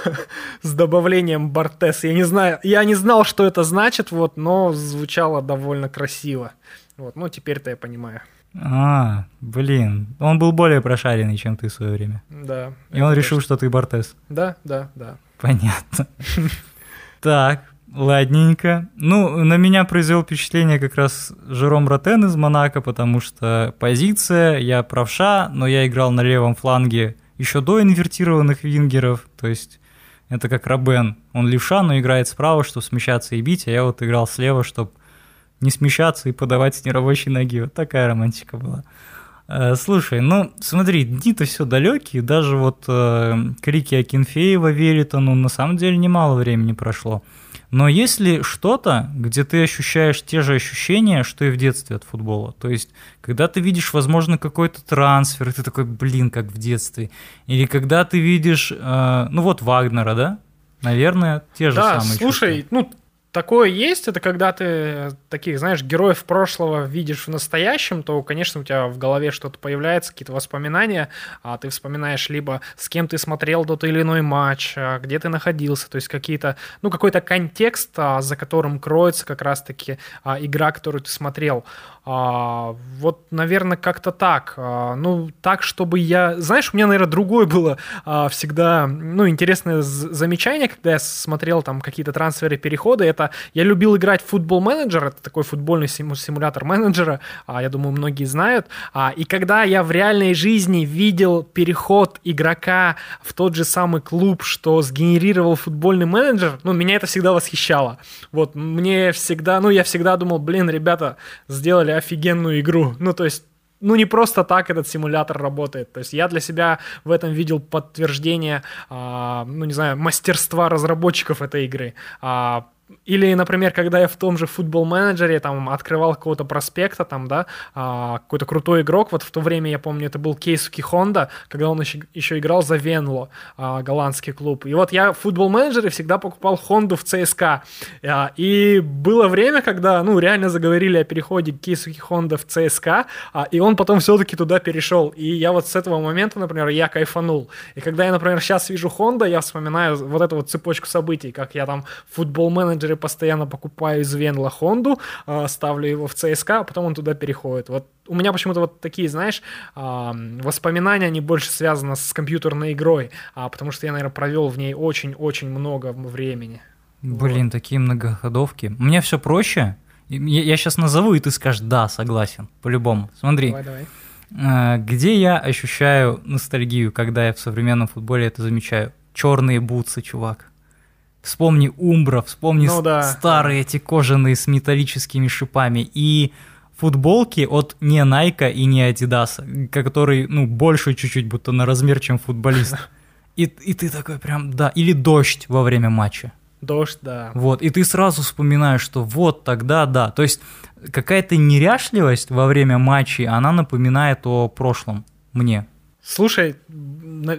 с добавлением Бартес. Я не знаю, я не знал, что это значит, вот, но звучало довольно красиво. Вот, ну теперь-то я понимаю. А, блин, он был более прошаренный, чем ты в свое время. Да. И он решил, что ты Бартес. Да, да, да. Понятно. Так, Ладненько. Ну, на меня произвел впечатление как раз Жером Ротен из Монако, потому что позиция, я правша, но я играл на левом фланге еще до инвертированных вингеров, то есть это как Робен. Он левша, но играет справа, чтобы смещаться и бить, а я вот играл слева, чтобы не смещаться и подавать с нерабочей ноги. Вот такая романтика была. Э, слушай, ну смотри, дни-то все далекие, даже вот э, крики Акинфеева Веритону на самом деле немало времени прошло. Но есть ли что-то, где ты ощущаешь те же ощущения, что и в детстве от футбола? То есть, когда ты видишь, возможно, какой-то трансфер, и ты такой, блин, как в детстве. Или когда ты видишь, э, ну вот Вагнера, да? Наверное, те же да, самые слушай, чувства. ну такое есть, это когда ты таких, знаешь, героев прошлого видишь в настоящем, то, конечно, у тебя в голове что-то появляется, какие-то воспоминания, а ты вспоминаешь либо с кем ты смотрел тот или иной матч, а, где ты находился, то есть какие-то, ну, какой-то контекст, а, за которым кроется как раз-таки а, игра, которую ты смотрел. Вот, наверное, как-то так. Ну, так, чтобы я... Знаешь, у меня, наверное, другое было всегда, ну, интересное замечание, когда я смотрел там какие-то трансферы, переходы, это я любил играть в футбол менеджер, это такой футбольный симулятор менеджера, а, я думаю, многие знают. А, и когда я в реальной жизни видел переход игрока в тот же самый клуб, что сгенерировал футбольный менеджер, ну, меня это всегда восхищало. Вот, мне всегда, ну, я всегда думал, блин, ребята сделали офигенную игру. Ну, то есть ну, не просто так этот симулятор работает. То есть я для себя в этом видел подтверждение, а, ну, не знаю, мастерства разработчиков этой игры. А, или, например, когда я в том же футбол-менеджере там открывал какого-то проспекта, там, да, а, какой-то крутой игрок, вот в то время, я помню, это был Кейсуки Хонда, когда он еще, еще играл за Венло, а, голландский клуб. И вот я в футбол-менеджере всегда покупал Хонду в ЦСКА. А, и было время, когда, ну, реально заговорили о переходе Кейсуки Хонда в ЦСКА, а, и он потом все-таки туда перешел. И я вот с этого момента, например, я кайфанул. И когда я, например, сейчас вижу Хонда, я вспоминаю вот эту вот цепочку событий, как я там футбол-менеджер менеджере постоянно покупаю из Венла Хонду, а, ставлю его в ЦСКА, а потом он туда переходит. Вот у меня почему-то вот такие, знаешь, а, воспоминания, они больше связаны с компьютерной игрой, потому что я, наверное, провел в ней очень-очень много времени. Блин, вот. такие многоходовки. Меня все проще. Я, я сейчас назову, и ты скажешь, да, согласен, по-любому. Смотри. Давай, давай. Где я ощущаю ностальгию, когда я в современном футболе это замечаю? Черные бутсы, чувак. Вспомни Умбра, вспомни ну, да. старые эти кожаные с металлическими шипами. И футболки от не Nike и не Adidas, который, ну, больше чуть-чуть, будто на размер, чем футболист. И, и ты такой прям, да, или дождь во время матча. Дождь, да. Вот, и ты сразу вспоминаешь, что вот тогда, да. То есть какая-то неряшливость во время матчей, она напоминает о прошлом мне. Слушай,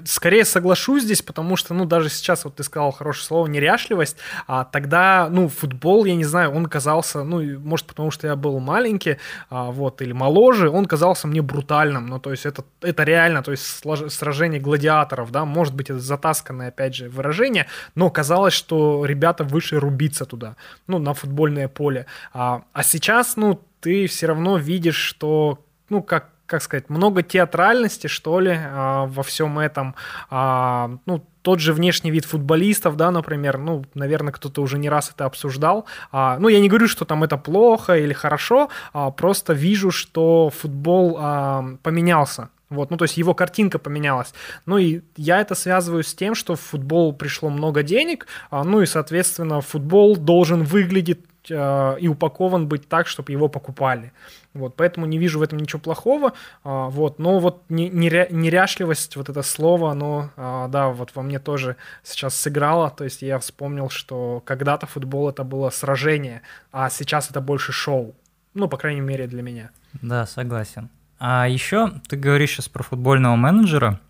скорее соглашусь здесь, потому что, ну, даже сейчас вот ты сказал хорошее слово неряшливость, а тогда, ну, футбол, я не знаю, он казался, ну, может, потому что я был маленький, а, вот, или моложе, он казался мне брутальным, ну, то есть это, это реально, то есть сражение гладиаторов, да, может быть, это затасканное, опять же, выражение, но казалось, что ребята выше рубиться туда, ну, на футбольное поле. А, а сейчас, ну, ты все равно видишь, что, ну, как как сказать, много театральности, что ли, а, во всем этом. А, ну, тот же внешний вид футболистов, да, например, ну, наверное, кто-то уже не раз это обсуждал. А, ну, я не говорю, что там это плохо или хорошо, просто вижу, что футбол поменялся. Вот, ну, то есть его картинка поменялась. Ну, и я это связываю с тем, что в футбол пришло много денег, ну, и, соответственно, футбол должен выглядеть и упакован быть так, чтобы его покупали. Вот, поэтому не вижу в этом ничего плохого. А, вот, но вот неря, неряшливость, вот это слово, оно, а, да, вот во мне тоже сейчас сыграло. То есть я вспомнил, что когда-то футбол это было сражение, а сейчас это больше шоу. Ну, по крайней мере, для меня. Да, согласен. А еще ты говоришь сейчас про футбольного менеджера.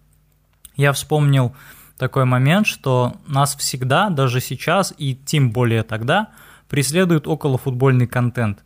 Я вспомнил такой момент, что нас всегда, даже сейчас и тем более тогда, преследует околофутбольный контент.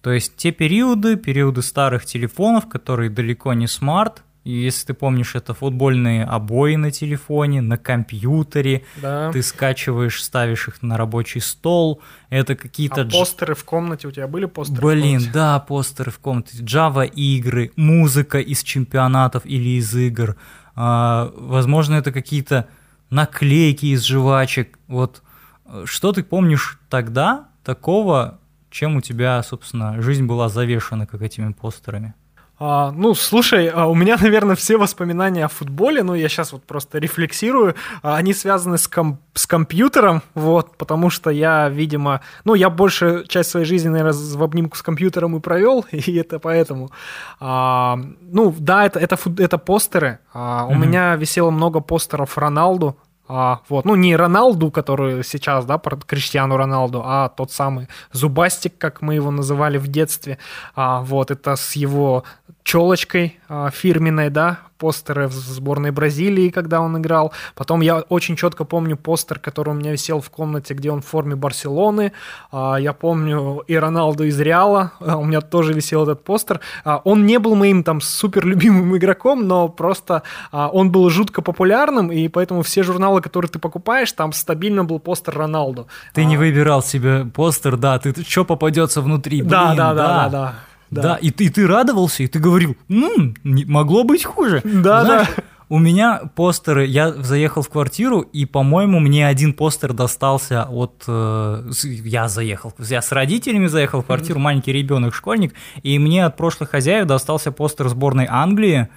То есть те периоды, периоды старых телефонов, которые далеко не смарт, и если ты помнишь, это футбольные обои на телефоне, на компьютере. Да. Ты скачиваешь, ставишь их на рабочий стол. Это какие-то... А постеры в комнате? У тебя были постеры Блин, да, постеры в комнате. Java игры, музыка из чемпионатов или из игр. А, возможно, это какие-то наклейки из жвачек. Вот э, что ты помнишь тогда такого, чем у тебя, собственно, жизнь была завешена, как этими постерами? А, ну, слушай, а у меня, наверное, все воспоминания о футболе, ну, я сейчас вот просто рефлексирую, а, они связаны с, ком- с компьютером, вот, потому что я, видимо, ну, я большую часть своей жизни, наверное, в обнимку с компьютером и провел, и это поэтому. А, ну, да, это, это, это постеры. А, mm-hmm. У меня висело много постеров Роналду, а, вот, ну, не Роналду, который сейчас, да, про Криштиану Роналду, а тот самый Зубастик, как мы его называли в детстве. А, вот, это с его челочкой а, фирменной, да, постеры в сборной Бразилии, когда он играл. Потом я очень четко помню постер, который у меня висел в комнате, где он в форме Барселоны. А, я помню и Роналду из Реала, а, у меня тоже висел этот постер. Он не был моим там супер любимым игроком, но просто он был жутко популярным, и поэтому все журналы, которые ты покупаешь, там стабильно был постер Роналду. Ты не выбирал себе постер, да, ты что попадется внутри, блин, да, да, да, да, да. Да, да и, ты, и ты радовался, и ты говорил, ну, не, могло быть хуже. Да, Знаешь, да. У меня постеры, я заехал в квартиру, и, по-моему, мне один постер достался от... Э, я заехал, я с родителями заехал в квартиру, маленький ребенок, школьник, и мне от прошлых хозяев достался постер сборной Англии,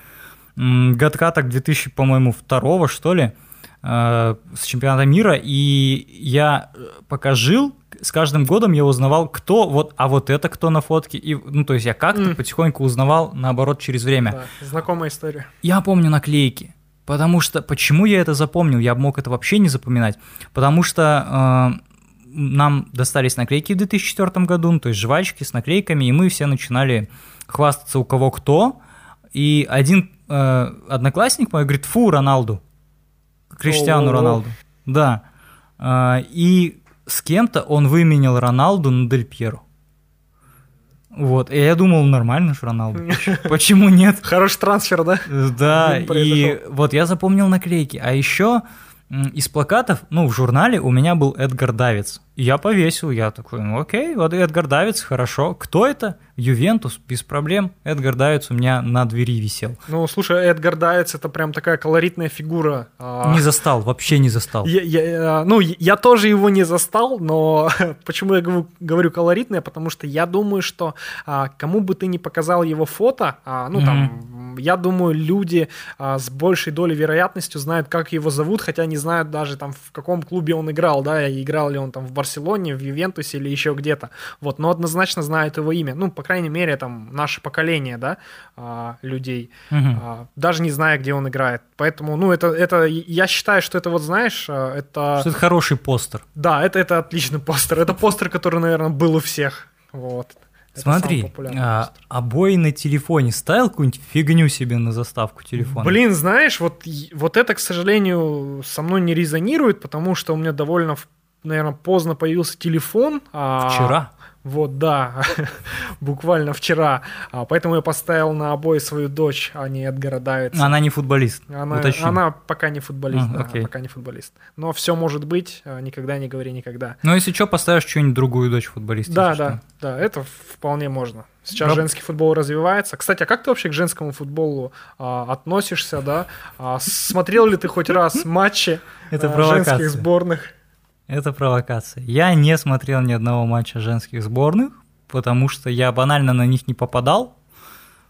годка так 2000, по-моему, второго, что ли, э, с чемпионата мира, и я э, пока жил, с каждым годом я узнавал, кто вот, а вот это кто на фотке. И, ну, то есть я как-то mm. потихоньку узнавал, наоборот, через время. Да, знакомая история. Я помню наклейки. Потому что, почему я это запомнил? Я мог это вообще не запоминать. Потому что э, нам достались наклейки в 2004 году, ну, то есть жвачки с наклейками, и мы все начинали хвастаться у кого кто. И один э, одноклассник мой говорит, фу, Роналду. Криштиану Роналду. Да. Э, и с кем-то он выменял Роналду на Дель Пьеро. Вот, и я думал, нормально же Роналду. Почему нет? Хороший трансфер, да? Да, и вот я запомнил наклейки. А еще из плакатов, ну, в журнале у меня был Эдгар Давиц. И я повесил, я такой, ну окей, вот Эдгар Давиц, хорошо. Кто это? Ювентус, без проблем. Эдгар Давиц у меня на двери висел. Ну, слушай, Эдгар Давиц это прям такая колоритная фигура. А. Не застал, вообще не застал. Я, я, ну, я тоже его не застал, но почему я говорю колоритная? Потому что я думаю, что а, кому бы ты ни показал его фото, а, ну, там, я думаю, люди с большей долей вероятностью знают, как его зовут, хотя не знают даже там, в каком клубе он играл, да, играл ли он там в Барселоне, в Ювентусе или еще где-то. Вот, но однозначно знают его имя. Ну, по крайней мере, там, наше поколение, да, а, людей, угу. даже не зная, где он играет. Поэтому, ну, это, это, я считаю, что это вот, знаешь, а, это... Что это хороший постер. Да, это, это отличный постер. Это постер, который, наверное, был у всех. Вот. Это Смотри, а, обои на телефоне ставил какую-нибудь фигню себе на заставку телефона? Блин, знаешь, вот, вот это, к сожалению, со мной не резонирует, потому что у меня довольно наверное, поздно появился телефон. А, Вчера? Вот, да, буквально вчера. А, поэтому я поставил на обои свою дочь, а не Эдгара Давидса. Она не футболист. Она, она пока не футболист. А, да, пока не футболист. Но все может быть, а, никогда не говори никогда. Ну, если что, поставишь что-нибудь другую дочь футболиста. Да, да, что. да, это вполне можно. Сейчас да. женский футбол развивается. Кстати, а как ты вообще к женскому футболу а, относишься, да? А, смотрел ли ты хоть раз матчи это а, женских сборных? Это провокация. Я не смотрел ни одного матча женских сборных, потому что я банально на них не попадал.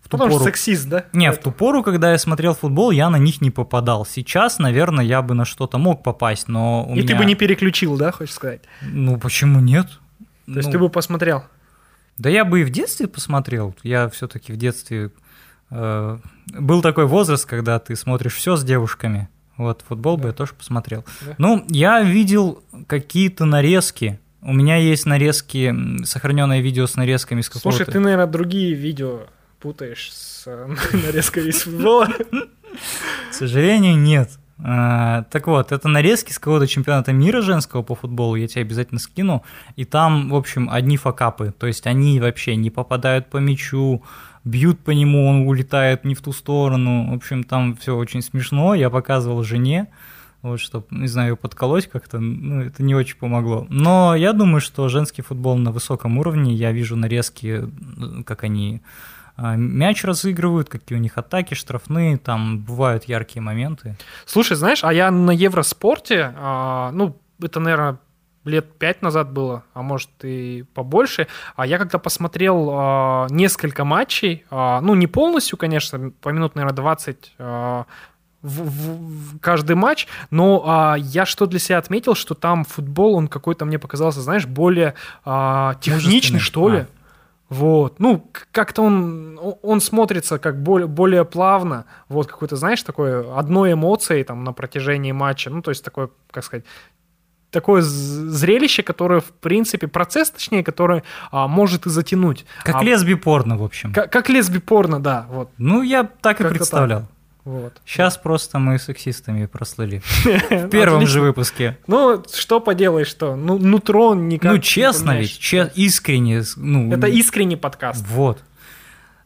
В ту потому пору... что сексист, да? Не, Это... в ту пору, когда я смотрел футбол, я на них не попадал. Сейчас, наверное, я бы на что-то мог попасть, но у И меня... ты бы не переключил, да, хочешь сказать? Ну, почему нет? То ну... есть ты бы посмотрел? Да я бы и в детстве посмотрел. Я все-таки в детстве... Э, был такой возраст, когда ты смотришь все с девушками. Вот, футбол да. бы я тоже посмотрел. Да. Ну, я видел какие-то нарезки. У меня есть нарезки, сохраненное видео с нарезками с какого-то... Слушай, ты, наверное, другие видео путаешь с нарезкой из футбола. К сожалению, нет. А, так вот, это нарезки с какого-то чемпионата мира женского по футболу, я тебе обязательно скину. И там, в общем, одни факапы. То есть они вообще не попадают по мячу, бьют по нему, он улетает не в ту сторону. В общем, там все очень смешно. Я показывал жене, вот, чтобы, не знаю, ее подколоть как-то, ну, это не очень помогло. Но я думаю, что женский футбол на высоком уровне, я вижу нарезки, как они мяч разыгрывают, какие у них атаки, штрафные, там бывают яркие моменты. Слушай, знаешь, а я на Евроспорте, а, ну, это, наверное, лет пять назад было, а может и побольше. А я когда посмотрел а, несколько матчей, а, ну не полностью, конечно, по минут, наверное, 20 а, в, в, в каждый матч, но а, я что для себя отметил, что там футбол, он какой-то мне показался, знаешь, более а, техничный, что ли. А. Вот, ну, как-то он, он смотрится как более, более плавно, вот, какой-то, знаешь, такой одной эмоцией там на протяжении матча, ну, то есть такой, как сказать, такое зрелище, которое, в принципе, процесс, точнее, который а, может и затянуть. Как а, лесби-порно, в общем. Как, как лесби-порно, да. Вот. Ну, я так и представлял. Так. Вот. Сейчас просто мы сексистами прослыли. В первом же выпуске. Ну, что поделаешь, что? Ну, нутро никак Ну, честно ведь, искренне. Ну, Это искренний подкаст. Вот.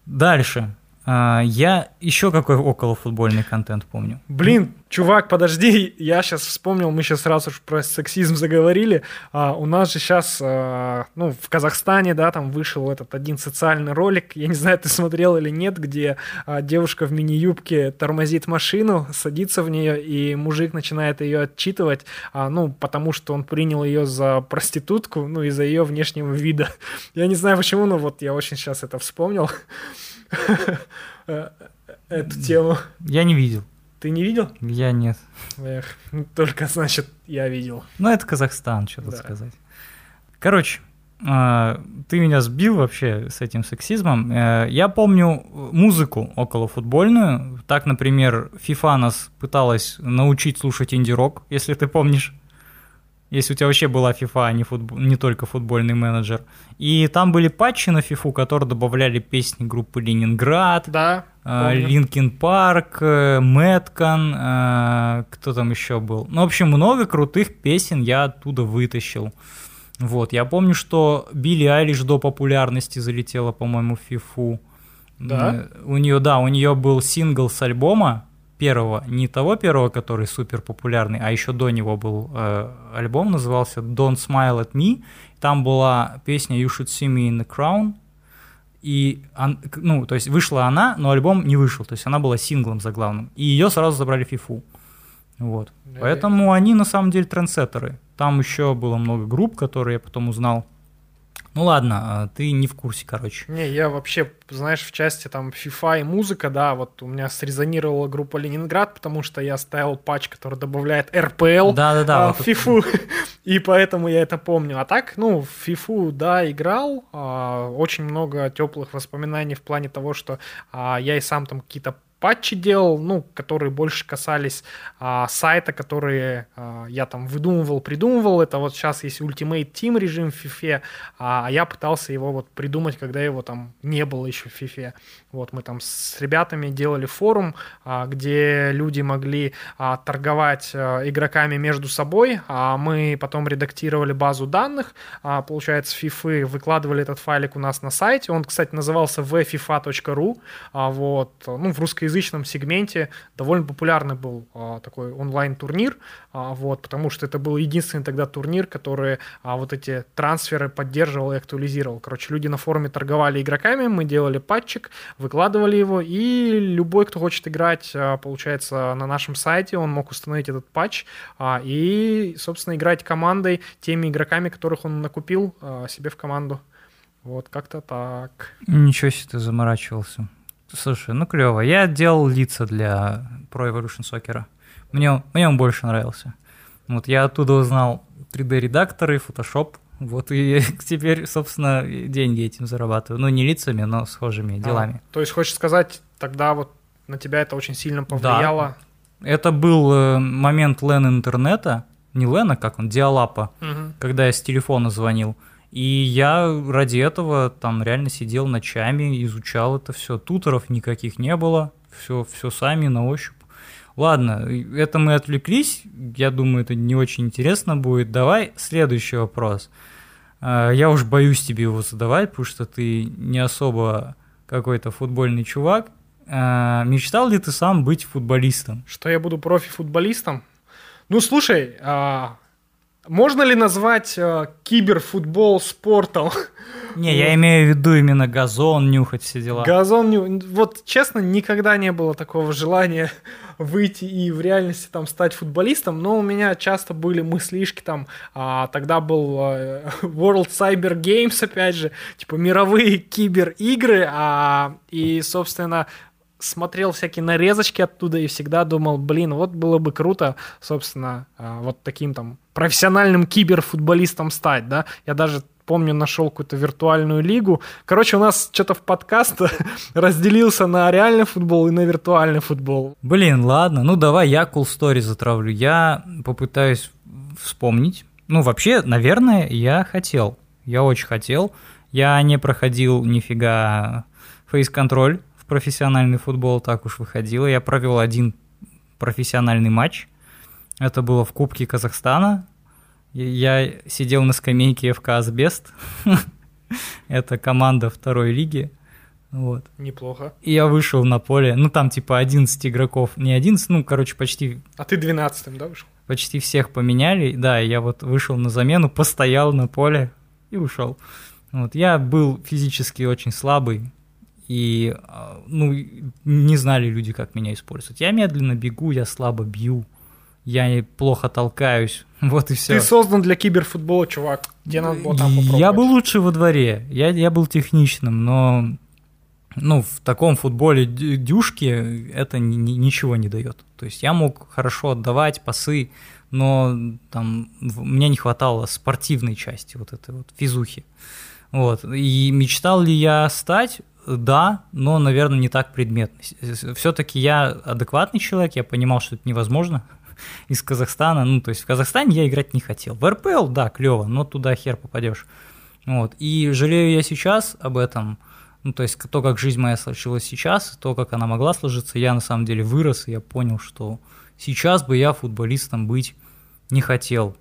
Дальше. А, я еще какой околофутбольный контент помню. Блин, чувак, подожди, я сейчас вспомнил, мы сейчас сразу же про сексизм заговорили. А, у нас же сейчас, а, ну, в Казахстане, да, там вышел этот один социальный ролик, я не знаю, ты смотрел или нет, где а, девушка в мини-юбке тормозит машину, садится в нее, и мужик начинает ее отчитывать, а, ну, потому что он принял ее за проститутку, ну, из-за ее внешнего вида. Я не знаю почему, но вот я очень сейчас это вспомнил. Эту тему. Я не видел. Ты не видел? Я нет. Эх, ну, только значит, я видел. Ну, это Казахстан, что тут да. сказать. Короче, а, ты меня сбил вообще с этим сексизмом. Э, я помню музыку около футбольную. Так, например, FIFA нас пыталась научить слушать инди-рок, если ты помнишь если у тебя вообще была FIFA, а не, футбол, не только футбольный менеджер. И там были патчи на FIFA, которые добавляли песни группы Ленинград, да, Linkin Park, Мэткан, кто там еще был. Ну, в общем, много крутых песен я оттуда вытащил. Вот, я помню, что Билли Айлиш до популярности залетела, по-моему, в FIFA. Да? У нее, да, у нее был сингл с альбома, первого, не того первого, который супер популярный, а еще до него был э, альбом, назывался Don't Smile at Me. Там была песня You Should See Me in the Crown. И, ну, то есть вышла она, но альбом не вышел, то есть она была синглом заглавным. И ее сразу забрали в фифу. Вот. Да. Поэтому они на самом деле трендсеттеры. Там еще было много групп, которые я потом узнал. Ну ладно, а ты не в курсе, короче. Не, я вообще, знаешь, в части там FIFA и музыка, да, вот у меня срезонировала группа Ленинград, потому что я ставил патч, который добавляет РПЛ да, да, да, а, вот в FIFA, это... и поэтому я это помню. А так, ну, в FIFA, да, играл, а, очень много теплых воспоминаний в плане того, что а, я и сам там какие-то патчи делал, ну, которые больше касались а, сайта, которые а, я там выдумывал, придумывал. Это вот сейчас есть Ultimate Team режим в FIFA, а я пытался его вот придумать, когда его там не было еще в FIFA. Вот мы там с ребятами делали форум, а, где люди могли а, торговать а, игроками между собой, а мы потом редактировали базу данных, а, получается, FIFA, выкладывали этот файлик у нас на сайте. Он, кстати, назывался vfifa.ru, вот, ну, в русскоязычном сегменте довольно популярный был такой онлайн-турнир, вот, потому что это был единственный тогда турнир, который вот эти трансферы поддерживал и актуализировал. Короче, люди на форуме торговали игроками, мы делали патчик, выкладывали его, и любой, кто хочет играть, а, получается, на нашем сайте, он мог установить этот патч а, и, собственно, играть командой теми игроками, которых он накупил а, себе в команду. Вот как-то так. Ничего себе ты заморачивался. Слушай, ну клево. Я делал лица для Pro Evolution Soccer. Мне, мне он больше нравился. Вот я оттуда узнал 3D-редакторы, Photoshop. Вот и теперь, собственно, деньги этим зарабатываю. Ну, не лицами, но схожими делами. А, то есть, хочешь сказать, тогда вот на тебя это очень сильно повлияло? Да. Это был э, момент Лен интернета, не Лена, как он, Диалапа, Мгм. когда я с телефона звонил. И я ради этого там реально сидел ночами, изучал это все. Туторов никаких не было, все, все сами на ощупь. Ладно, это мы отвлеклись. Я думаю, это не очень интересно будет. Давай следующий вопрос. А, Я уж боюсь тебе его задавать, потому что ты не особо какой-то футбольный чувак. А, Мечтал ли ты сам быть футболистом? Что я буду профи-футболистом? Ну, слушай, а, можно ли назвать а, киберфутбол спортом? Не, я имею в виду именно газон, нюхать все дела. Газон, не- вот честно, никогда не было такого желания выйти и в реальности там стать футболистом, но у меня часто были мыслишки там, а, тогда был а, World Cyber Games, опять же, типа мировые кибер-игры, а, и, собственно, смотрел всякие нарезочки оттуда и всегда думал, блин, вот было бы круто, собственно, а, вот таким там профессиональным киберфутболистом стать, да. Я даже помню, нашел какую-то виртуальную лигу. Короче, у нас что-то в подкаст разделился на реальный футбол и на виртуальный футбол. Блин, ладно, ну давай я cool story затравлю. Я попытаюсь вспомнить. Ну, вообще, наверное, я хотел. Я очень хотел. Я не проходил нифига фейс-контроль в профессиональный футбол, так уж выходило. Я провел один профессиональный матч. Это было в Кубке Казахстана. Я сидел на скамейке ФК «Асбест». Это команда второй лиги. Вот. Неплохо. И я вышел на поле, ну там типа 11 игроков, не 11, ну короче почти, А ты 12-м, да, вышел? почти всех поменяли, да, я вот вышел на замену, постоял на поле и ушел. Вот, я был физически очень слабый, и, а, ну, не знали люди, как меня использовать. Я медленно бегу, я слабо бью, я плохо толкаюсь, вот и все. Ты создан для киберфутбола, чувак. Тебе надо было там попробовать. Я был лучше во дворе, я, я был техничным, но ну, в таком футболе дю- дюшки это ни- ни- ничего не дает. То есть я мог хорошо отдавать пасы, но там мне не хватало спортивной части, вот этой вот физухи. Вот. И мечтал ли я стать? Да, но, наверное, не так предметно. Все-таки я адекватный человек, я понимал, что это невозможно из Казахстана. Ну, то есть в Казахстане я играть не хотел. В РПЛ, да, клево, но туда хер попадешь. Вот. И жалею я сейчас об этом. Ну, то есть то, как жизнь моя сложилась сейчас, то, как она могла сложиться, я на самом деле вырос, и я понял, что сейчас бы я футболистом быть не хотел.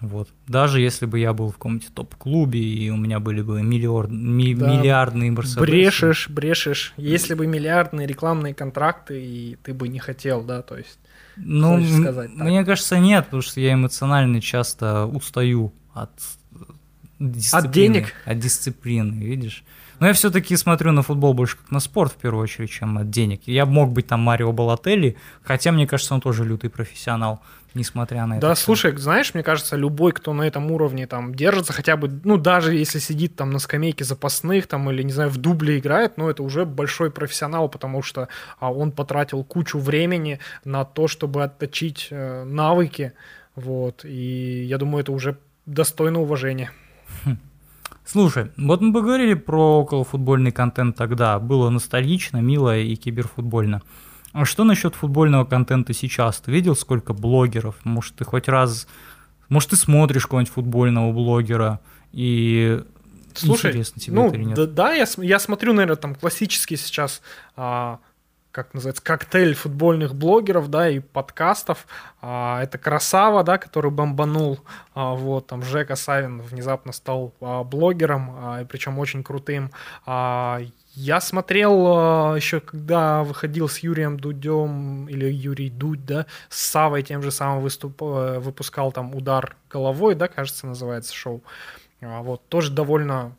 Вот. Даже если бы я был в каком-нибудь топ-клубе, и у меня были бы миллиор- ми- Да. миллиардные Мерседесы. Брешешь, брешешь. Если бы миллиардные рекламные контракты, и ты бы не хотел, да, то есть... Ну, Хочешь сказать так? мне кажется, нет, потому что я эмоционально часто устаю от дисциплины. денег? От дисциплины, видишь? Но я все-таки смотрю на футбол больше как на спорт, в первую очередь, чем от денег. Я мог быть там Марио Балотелли, хотя, мне кажется, он тоже лютый профессионал, несмотря на это. Да, всё. слушай, знаешь, мне кажется, любой, кто на этом уровне там держится, хотя бы, ну, даже если сидит там на скамейке запасных, там, или, не знаю, в дубле играет, ну, это уже большой профессионал, потому что а, он потратил кучу времени на то, чтобы отточить э, навыки, вот, и я думаю, это уже достойно уважения. Слушай, вот мы поговорили про околофутбольный контент тогда. Было ностальгично, мило и киберфутбольно. А что насчет футбольного контента сейчас? Ты видел, сколько блогеров? Может, ты хоть раз... Может, ты смотришь какого-нибудь футбольного блогера и Слушай, интересно тебе ну, это или нет? Да, да, я, я смотрю, наверное, там классический сейчас, а, как называется, коктейль футбольных блогеров, да, и подкастов. А, это Красава, да, который бомбанул. А, вот, там Жека Савин внезапно стал а, блогером, а, и причем очень крутым. А, я смотрел а, еще, когда выходил с Юрием Дудем, или Юрий Дудь, да, с Савой тем же самым выступ, э, выпускал там «Удар головой», да, кажется, называется шоу. А, Вот, тоже довольно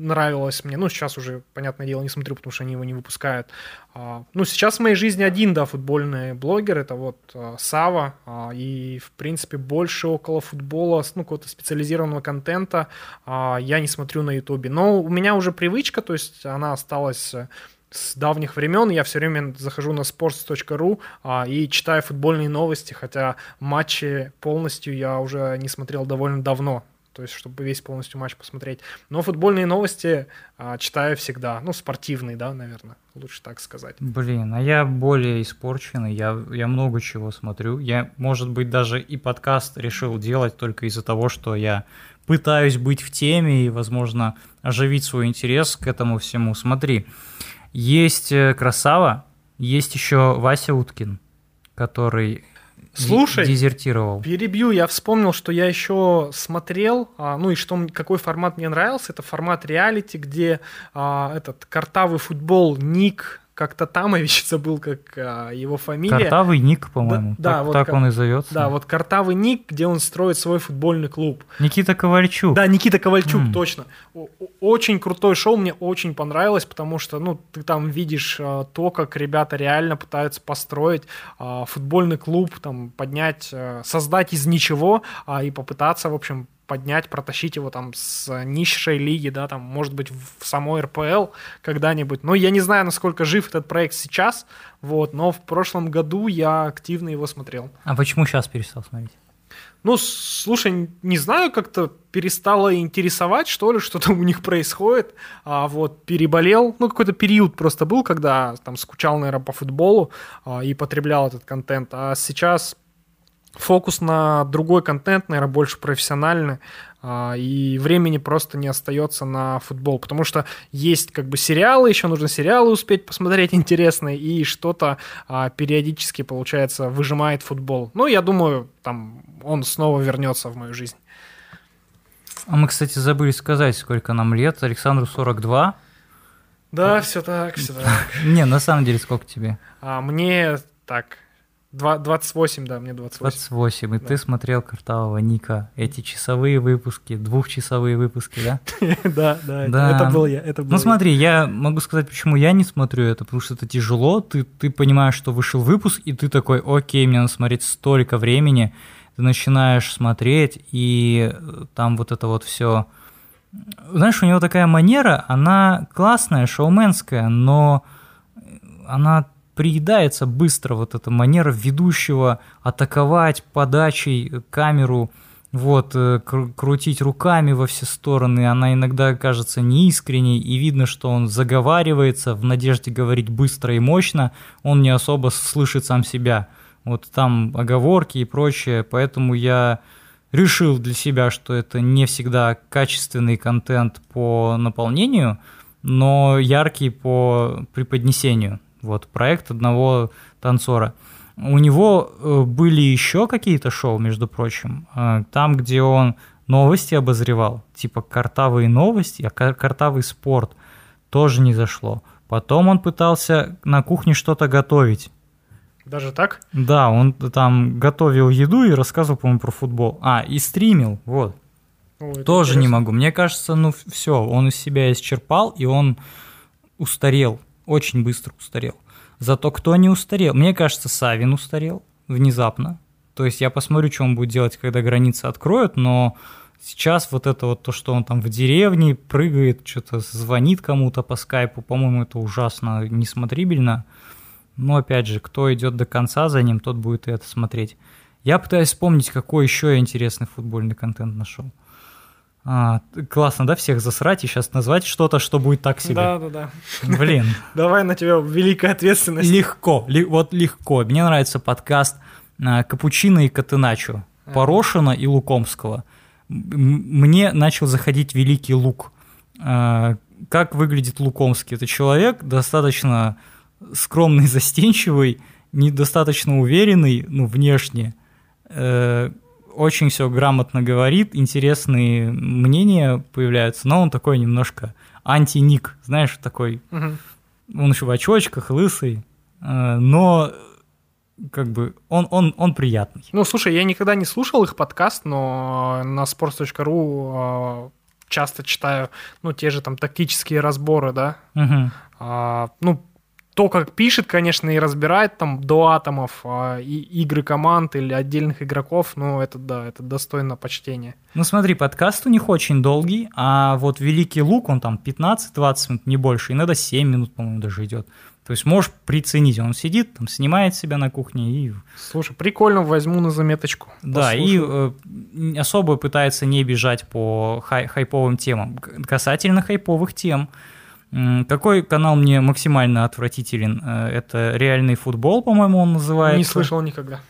нравилось мне. Ну, сейчас уже, понятное дело, не смотрю, потому что они его не выпускают. А, Ну, сейчас в моей жизни один, да, футбольный блогер, это вот а, Сава, а, и, в принципе, больше около футбола, ну, какого-то специализированного контента я не смотрю на ютубе. Но у меня уже привычка, то есть она осталась э, с давних времен. Я все время захожу на sports.ru а, и читаю футбольные новости, хотя матчи полностью я уже не смотрел довольно давно. То есть, чтобы весь полностью матч посмотреть. Но футбольные новости а, читаю всегда. Ну, спортивные, да, наверное, лучше так сказать. Блин, а я более испорченный, я, я много чего смотрю. Я, может быть, даже и подкаст решил делать только из-за того, что я пытаюсь быть в теме и, возможно, оживить свой интерес к этому всему. Смотри, есть э, Красава, есть еще Вася Уткин, который Слушай, дезертировал. Перебью, я вспомнил, что я еще смотрел, а, ну и что, какой формат мне нравился, это формат реалити, где а, этот картавый футбол Ник как-то Тамович забыл, как а, его фамилия. Картавый Ник, по-моему. да, так вот так как- он и зовется. Да, вот картавый Ник, где он строит свой футбольный клуб. Никита Ковальчук. Да, Никита Ковальчук, М. точно. Очень крутой шоу, мне очень понравилось, потому что, ну, ты там видишь а, то, как ребята реально пытаются построить а, футбольный клуб, там, поднять, а, создать из ничего а, и попытаться, в общем, поднять, протащить его там с низшей лиги, да, там, может быть, в самой РПЛ когда-нибудь. Но я не знаю, насколько жив этот проект сейчас, вот, но в прошлом году я активно его смотрел. А почему сейчас перестал смотреть? Ну, слушай, не знаю, как-то перестало интересовать, что ли, что там у них происходит. А вот переболел, ну, какой-то период просто был, когда там скучал, наверное, по футболу а, и потреблял этот контент. А сейчас фокус на другой контент, наверное, больше профессиональный, а, и времени просто не остается на футбол, потому что есть как бы сериалы, еще нужно сериалы успеть посмотреть интересные, и что-то а, периодически, получается, выжимает футбол. Ну, я думаю, там он снова вернется в мою жизнь. А мы, кстати, забыли сказать, сколько нам лет. Александру 42. Да, все так, все так. Не, на самом деле, сколько тебе? А мне так, два- 28, да, мне 28. 28. И Да. ты смотрел Картавого Ника. Эти часовые выпуски, двухчасовые выпуски, да? Да, да, это- был я. Ну смотри, я могу сказать, почему я не смотрю это, потому что это тяжело, ты, ты понимаешь, что вышел выпуск, и ты такой, окей, мне надо смотреть столько времени, ты начинаешь смотреть, и э, там вот это вот все... Знаешь, у него такая манера, она классная, шоуменская, но она приедается быстро, вот эта манера ведущего атаковать подачей камеру, вот, э, кру- крутить руками во все стороны, она иногда кажется неискренней, и видно, что он заговаривается в надежде говорить быстро и мощно, он не особо слышит сам себя. Вот там оговорки и прочее, поэтому я решил для себя, что это не всегда качественный контент по наполнению, но яркий по преподнесению. Вот проект одного танцора. У него э, были еще какие-то шоу, между прочим, э, там, где он новости обозревал, типа картавые новости, а кар- картавый спорт тоже не зашло. Потом он пытался на кухне что-то готовить. Даже так? Да, он там готовил еду и рассказывал, по-моему, про футбол. А, и стримил, вот. О, Тоже не интересно. могу. Мне кажется, ну все, он из себя исчерпал, и он устарел, очень быстро устарел. Зато кто не устарел? Мне кажется, Савин устарел внезапно. То есть я посмотрю, что он будет делать, когда границы откроют, но сейчас вот это вот то, что он там в деревне прыгает, что-то звонит кому-то по скайпу, по-моему, это ужасно несмотрибельно. Но опять же, кто идет до конца за ним, тот будет и это смотреть. Я пытаюсь вспомнить, какой еще я интересный футбольный контент нашел. А, классно, да, всех засрать и сейчас назвать что-то, что будет так себе. Да, да, да. Блин. Давай на тебя великая ответственность. Легко, ли, вот легко. Мне нравится подкаст а, Капучино и Катыначо, Порошина и Лукомского. Мне начал заходить великий лук. А, Как выглядит Лукомский? Это человек достаточно скромный, застенчивый, недостаточно уверенный, ну, внешне, э, очень все грамотно говорит, интересные мнения появляются, но он такой немножко анти-ник, знаешь, такой, Мгм. он еще в очочках, лысый, э, но как бы он, он, он приятный. Ну, слушай, я никогда не слушал их подкаст, но на sports.ru э, часто читаю, ну, те же там тактические разборы, да. Мгм. А, ну, то, как пишет, конечно, и разбирает там до атомов а, и игры команд или отдельных игроков, ну, это да, это достойно почтения. Ну смотри, подкаст у них очень долгий, а вот Великий Лук, он там 15-20 минут, не больше, иногда 7 минут, по-моему, даже идет. То есть можешь приценить, он сидит, там снимает себя на кухне и Слушай, прикольно, возьму на заметочку. Да, и э, особо пытается не бежать по хай- хайповым темам. Касательно хайповых тем, какой канал мне максимально отвратителен? Э, Это реальный футбол, по-моему, он называется. не слышал никогда.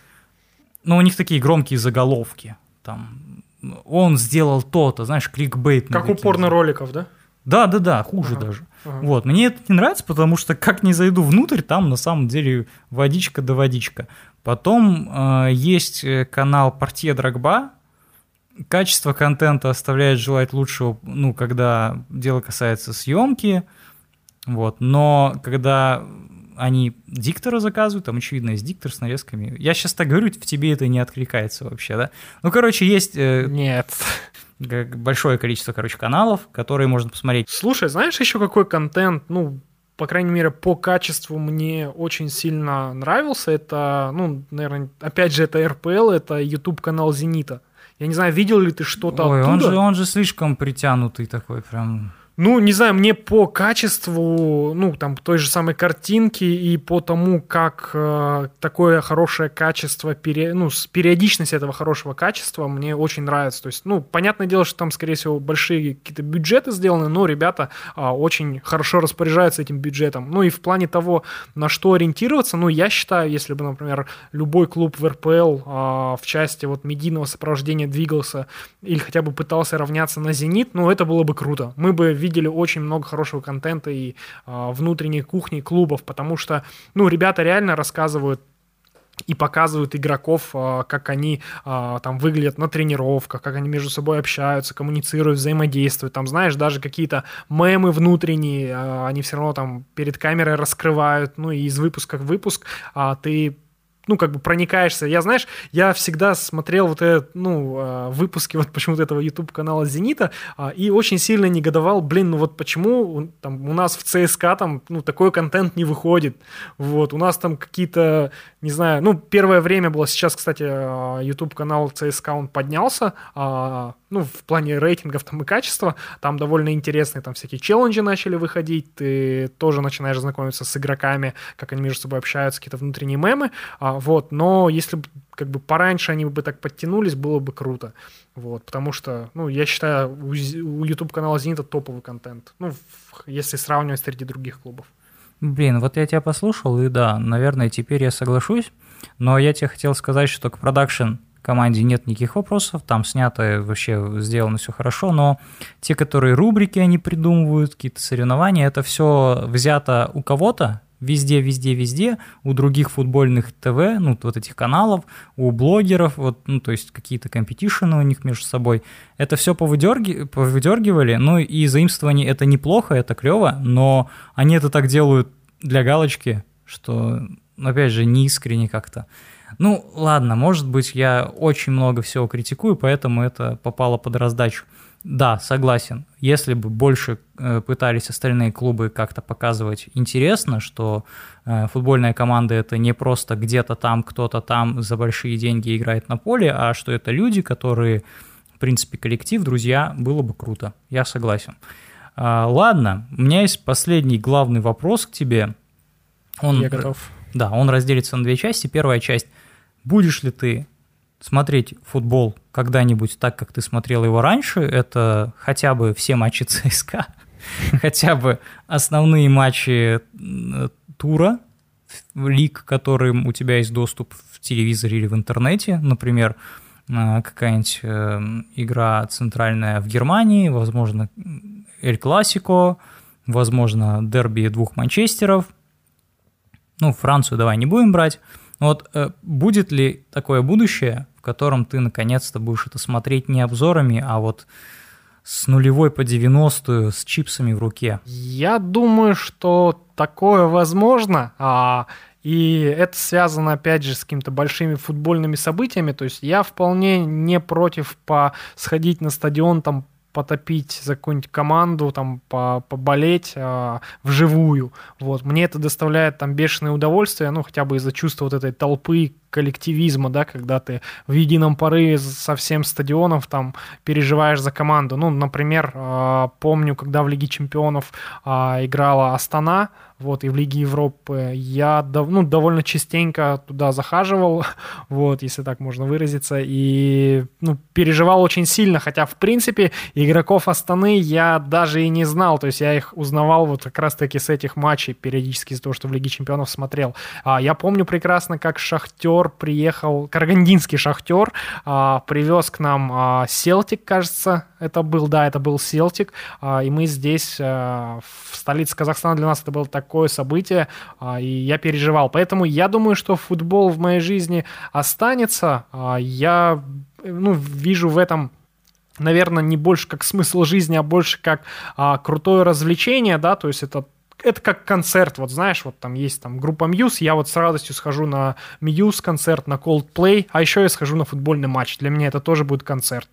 Но у них такие громкие заголовки. Там он сделал то-то, знаешь, кликбейт. Как у порно-роликов, да? Да, да, да, хуже Ага. даже. Ага. Вот, мне это не нравится, потому что как не зайду внутрь, там на самом деле водичка да водичка. Потом э, есть э, канал Партия Драгба. Качество контента оставляет желать лучшего, ну, когда дело касается съемки. Вот, но когда они диктора заказывают, там, очевидно, есть диктор с нарезками. Я сейчас так говорю, в тебе это не откликается вообще, да? Ну, короче, есть э, Нет. большое количество, короче, каналов, которые можно посмотреть. Слушай, знаешь еще какой контент, ну, по крайней мере, по качеству мне очень сильно нравился. Это, ну, наверное, опять же, это РПЛ, это YouTube-канал «Зенита». Я не знаю, видел ли ты что-то Ой, оттуда? он же, он же слишком притянутый такой, прям. Ну, не знаю, мне по качеству, ну, там, той же самой картинки и по тому, как э, такое хорошее качество, пере, ну, с периодичность этого хорошего качества мне очень нравится. То есть, ну, понятное дело, что там, скорее всего, большие какие-то бюджеты сделаны, но ребята а, очень хорошо распоряжаются этим бюджетом. Ну, и в плане того, на что ориентироваться, ну, я считаю, если бы, например, любой клуб в РПЛ а, в части вот медийного сопровождения двигался или хотя бы пытался равняться на «Зенит», ну, это было бы круто. Мы бы видели очень много хорошего контента и а, внутренней кухни клубов, потому что, ну, ребята реально рассказывают и показывают игроков, а, как они а, там выглядят на тренировках, как они между собой общаются, коммуницируют, взаимодействуют. Там, знаешь, даже какие-то мемы внутренние, они все равно там перед камерой раскрывают, ну и из выпуска в выпуск ты ну, как бы проникаешься. Я, знаешь, я всегда смотрел вот этот, ну, а, выпуски вот почему-то этого YouTube-канала «Зенита» а, и очень сильно негодовал, блин, ну вот почему там у нас в ЦСКА там, ну, такой контент не выходит, вот, у нас там какие-то, не знаю, ну, первое время было, сейчас, кстати, а, YouTube-канал ЦСКА, он поднялся, ну, в плане рейтингов там и качества, там довольно интересные там всякие челленджи начали выходить, ты тоже начинаешь знакомиться с игроками, как они между собой общаются, какие-то внутренние мемы, а, вот, но если бы как бы пораньше они бы так подтянулись, было бы круто, вот, потому что, ну, я считаю, у, у YouTube-канала «Зенита» топовый контент, ну, если сравнивать среди других клубов. Блин, вот я тебя послушал, и да, наверное, теперь я соглашусь. Но я тебе хотел сказать, что к продакшн команде нет никаких вопросов, там снято вообще сделано все хорошо, но те, которые рубрики они придумывают, какие-то соревнования, это все взято у кого-то, везде, везде, везде, у других футбольных ТВ, ну, вот этих каналов, у блогеров, вот, ну, то есть какие-то компетишены у них между собой. Это все повыдерги... повыдергивали, ну, и заимствование это неплохо, это клево, но они это так делают для галочки, что, опять же, не искренне как-то. Ну, ладно, может быть, я очень много всего критикую, поэтому это попало под раздачу. Да, согласен. Если бы больше э, пытались остальные клубы как-то показывать интересно, что э, футбольная команда это не просто где-то там, кто-то там за большие деньги играет на поле, а что это люди, которые, в принципе, коллектив, друзья, было бы круто. Я согласен. А, ладно, у меня есть последний главный вопрос к тебе. Он, Я готов. да, он разделится на две части. Первая часть. Будешь ли ты смотреть футбол когда-нибудь так, как ты смотрел его раньше, это хотя бы все матчи ЦСКА, хотя бы основные матчи тура, лиг, которым у тебя есть доступ в телевизоре или в интернете, например, э, какая-нибудь э, игра центральная в Германии, возможно, Эль Классико, возможно, дерби двух Манчестеров. Ну, Францию давай не будем брать. Вот э, будет ли такое будущее, в котором ты наконец-то будешь это смотреть не обзорами, а вот с нулевой по 90 с чипсами в руке? Я думаю, что такое возможно. А, и это связано, опять же, с какими-то большими футбольными событиями. То есть я вполне не против по сходить на стадион, там, потопить за какую-нибудь команду, там, по поболеть а, вживую. Вот. Мне это доставляет там бешеное удовольствие, ну, хотя бы из-за чувства вот этой толпы, коллективизма, да, когда ты в едином порыве со всем стадионом там переживаешь за команду. Ну, например, а, помню, когда в Лиге Чемпионов а, играла Астана, вот, и в Лиге Европы, я ну, довольно частенько туда захаживал, вот, если так можно выразиться, и ну, переживал очень сильно, хотя, в принципе, игроков Астаны я даже и не знал, то есть я их узнавал вот как раз-таки с этих матчей периодически из-за того, что в Лиге Чемпионов смотрел. А, я помню прекрасно, как Шахтер приехал, карагандинский Шахтер а, привез к нам а, Селтик, кажется, это был, да, это был Селтик, а, и мы здесь, а, в столице Казахстана, для нас это было такое событие, а, и я переживал. Поэтому я думаю, что футбол в моей жизни останется. Я ну, вижу в этом наверное, не больше как смысл жизни, а больше как а, крутое развлечение, да, то есть это это как концерт, вот знаешь, вот там есть там группа Muse, я вот с радостью схожу на Muse концерт, на Coldplay, а еще я схожу на футбольный матч, для меня это тоже будет концерт.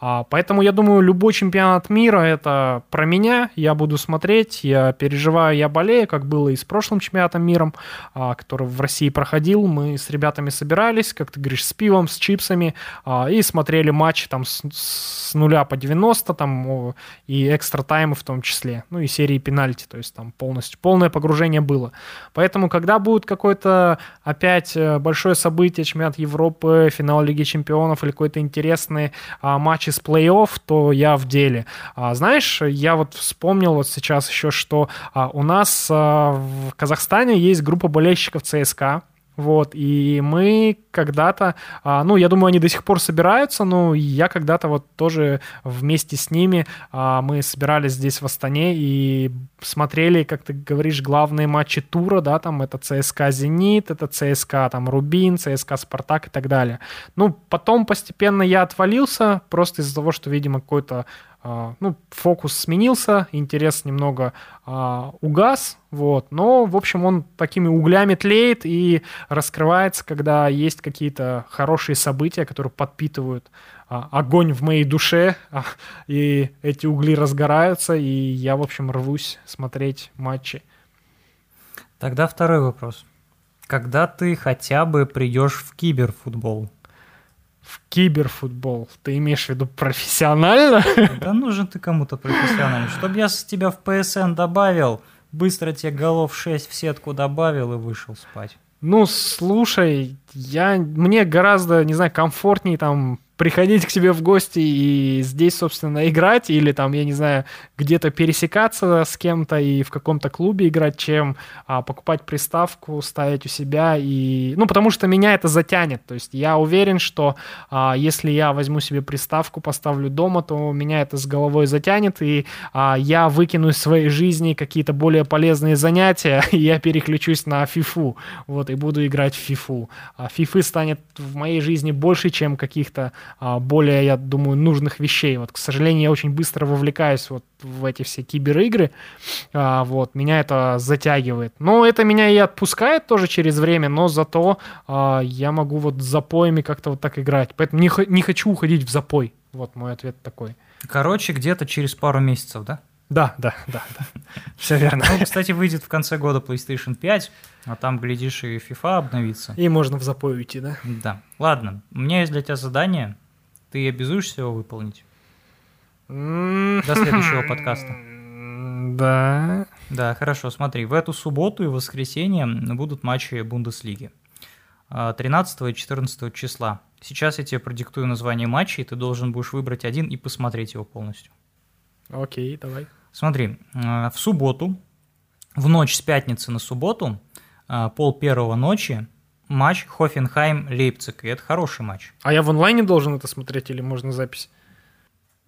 А, поэтому я думаю, любой чемпионат мира это про меня, я буду смотреть, я переживаю, я болею, как было и с прошлым чемпионатом мира, а, который в России проходил, мы с ребятами собирались, как ты говоришь, с пивом, с чипсами, а, и смотрели матчи там с, с нуля по 90, там, и экстра таймы в том числе, ну и серии пенальти, то есть там пол полностью. Полное погружение было. Поэтому, когда будет какое-то опять э, большое событие, чемпионат Европы, финал Лиги Чемпионов или какой-то интересный а, матч из плей-офф, то я в деле. А, знаешь, я вот вспомнил вот сейчас еще, что а, у нас а, в Казахстане есть группа болельщиков ЦСКА, вот, и мы когда-то, а, ну, я думаю, они до сих пор собираются, но я когда-то вот тоже вместе с ними, а, мы собирались здесь в Астане и смотрели, как ты говоришь, главные матчи тура, да, там это ЦСКА «Зенит», это ЦСКА там «Рубин», ЦСКА «Спартак» и так далее. Ну, потом постепенно я отвалился, просто из-за того, что, видимо, какой-то ну, фокус сменился, интерес немного а, угас, вот, но, в общем, он такими углями тлеет и раскрывается, когда есть какие-то хорошие события, которые подпитывают а, огонь в моей душе, а, и эти угли разгораются, и я, в общем, рвусь смотреть матчи. Тогда второй вопрос. Когда ты хотя бы придешь в киберфутбол? В киберфутбол. Ты имеешь в виду профессионально? Да нужен ты кому-то профессионально. Чтобы я с тебя в ПСН добавил, быстро тебе голов 6 в сетку добавил и вышел спать. Ну, слушай, я, мне гораздо, не знаю, комфортнее там приходить к тебе в гости и здесь, собственно, играть, или там, я не знаю, где-то пересекаться с кем-то и в каком-то клубе играть, чем а, покупать приставку, ставить у себя и... Ну, потому что меня это затянет. То есть я уверен, что а, если я возьму себе приставку, поставлю дома, то меня это с головой затянет, и а, я выкину из своей жизни какие-то более полезные занятия, и я переключусь на фифу, вот, и буду играть в фифу. А фифы станет в моей жизни больше, чем каких-то более, я думаю, нужных вещей. Вот, к сожалению, я очень быстро вовлекаюсь вот в эти все киберигры, а, вот, меня это затягивает. Но это меня и отпускает тоже через время, но зато а, я могу вот с запоями как-то вот так играть. Поэтому не, не хочу уходить в запой. Вот мой ответ такой. Короче, где-то через пару месяцев, да? Да, да, да, да. Все верно. Ну, кстати, выйдет в конце года PlayStation 5, а там, глядишь, и FIFA обновится. И можно в запой уйти, да? Да. Ладно, у меня есть для тебя задание. Ты обязуешься его выполнить? До следующего подкаста. Да. Да, хорошо, смотри, в эту субботу и воскресенье будут матчи Бундеслиги. 13 и 14 числа. Сейчас я тебе продиктую название матча, и ты должен будешь выбрать один и посмотреть его полностью. Окей, давай. Смотри, э, в субботу, в ночь с пятницы на субботу, э, пол первого ночи, матч Хофенхайм-Лейпциг, и это хороший матч. А я в онлайне должен это смотреть или можно запись?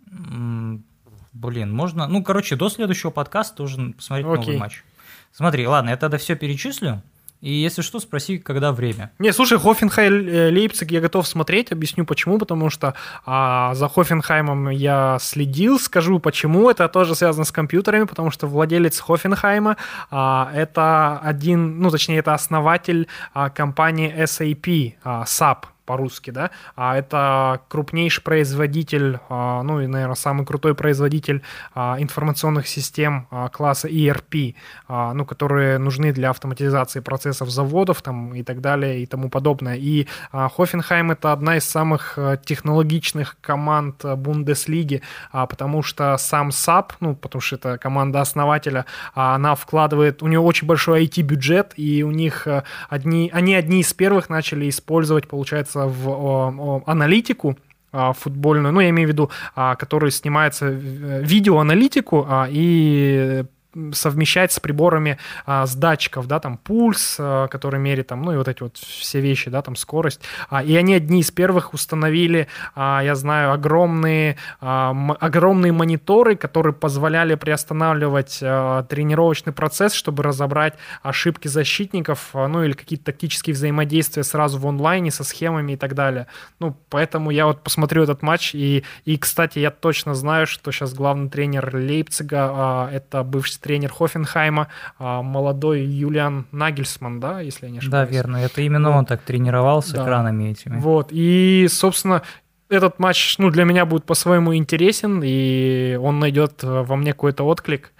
Блин, можно... Ну, короче, до следующего подкаста должен посмотреть новый Окей. матч. Смотри, ладно, я тогда все перечислю, и если что, спроси, когда время. Не, слушай, Хофенхайм э, Лейпциг я готов смотреть, объясню почему, потому что а, за Хофенхаймом я следил, скажу почему, это тоже связано с компьютерами, потому что владелец Хофенхайма а, это один, ну точнее это основатель а, компании SAP, а, SAP по-русски, да, а это крупнейший производитель, а, ну и, наверное, самый крутой производитель а, информационных систем а, класса ERP, ну, которые нужны для автоматизации процессов заводов там и так далее и тому подобное. И Хофенхайм это одна из самых а, технологичных команд а, Бундеслиги, потому что сам SAP, ну, потому что это команда основателя, она вкладывает, у нее очень большой IT-бюджет, и у них а, одни, они одни из первых начали использовать, получается, в о, о, аналитику, а, футбольную, ну, я имею в виду, а, который снимается э, видеоаналитику а, и совмещать с приборами а, с датчиков, да, там пульс, а, который меряет там, ну и вот эти вот все вещи, да, там скорость. А, и они одни из первых установили, а, я знаю, огромные, а, м- огромные мониторы, которые позволяли приостанавливать а, тренировочный процесс, чтобы разобрать ошибки защитников, а, ну или какие-то тактические взаимодействия сразу в онлайне со схемами и так далее. Ну, поэтому я вот посмотрю этот матч, и, и кстати, я точно знаю, что сейчас главный тренер Лейпцига а, это бывший тренер Хофенхайма, а, молодой Юлиан Нагельсман, да, если я не Да, ошибаюсь. верно, это именно Вот. он так тренировался Да. экранами этими. Вот, и, собственно, этот матч, ну, для меня будет по-своему интересен, и он найдет э, во мне какой-то отклик.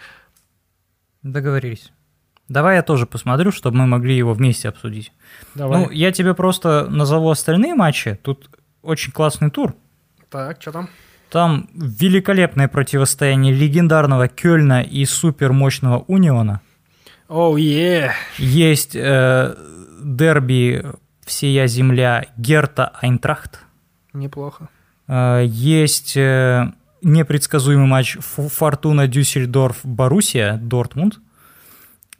Договорились. Давай я тоже посмотрю, чтобы мы могли его вместе обсудить. Давай. Ну, я тебе просто назову остальные матчи. Тут очень классный тур. так, что там? Там великолепное противостояние легендарного Кёльна и супермощного Униона. Оу, е Есть э, дерби «Всея земля» Герта Айнтрахт. неплохо. Э, есть э, непредсказуемый матч Фортуна Дюссельдорф Боруссия Дортмунд.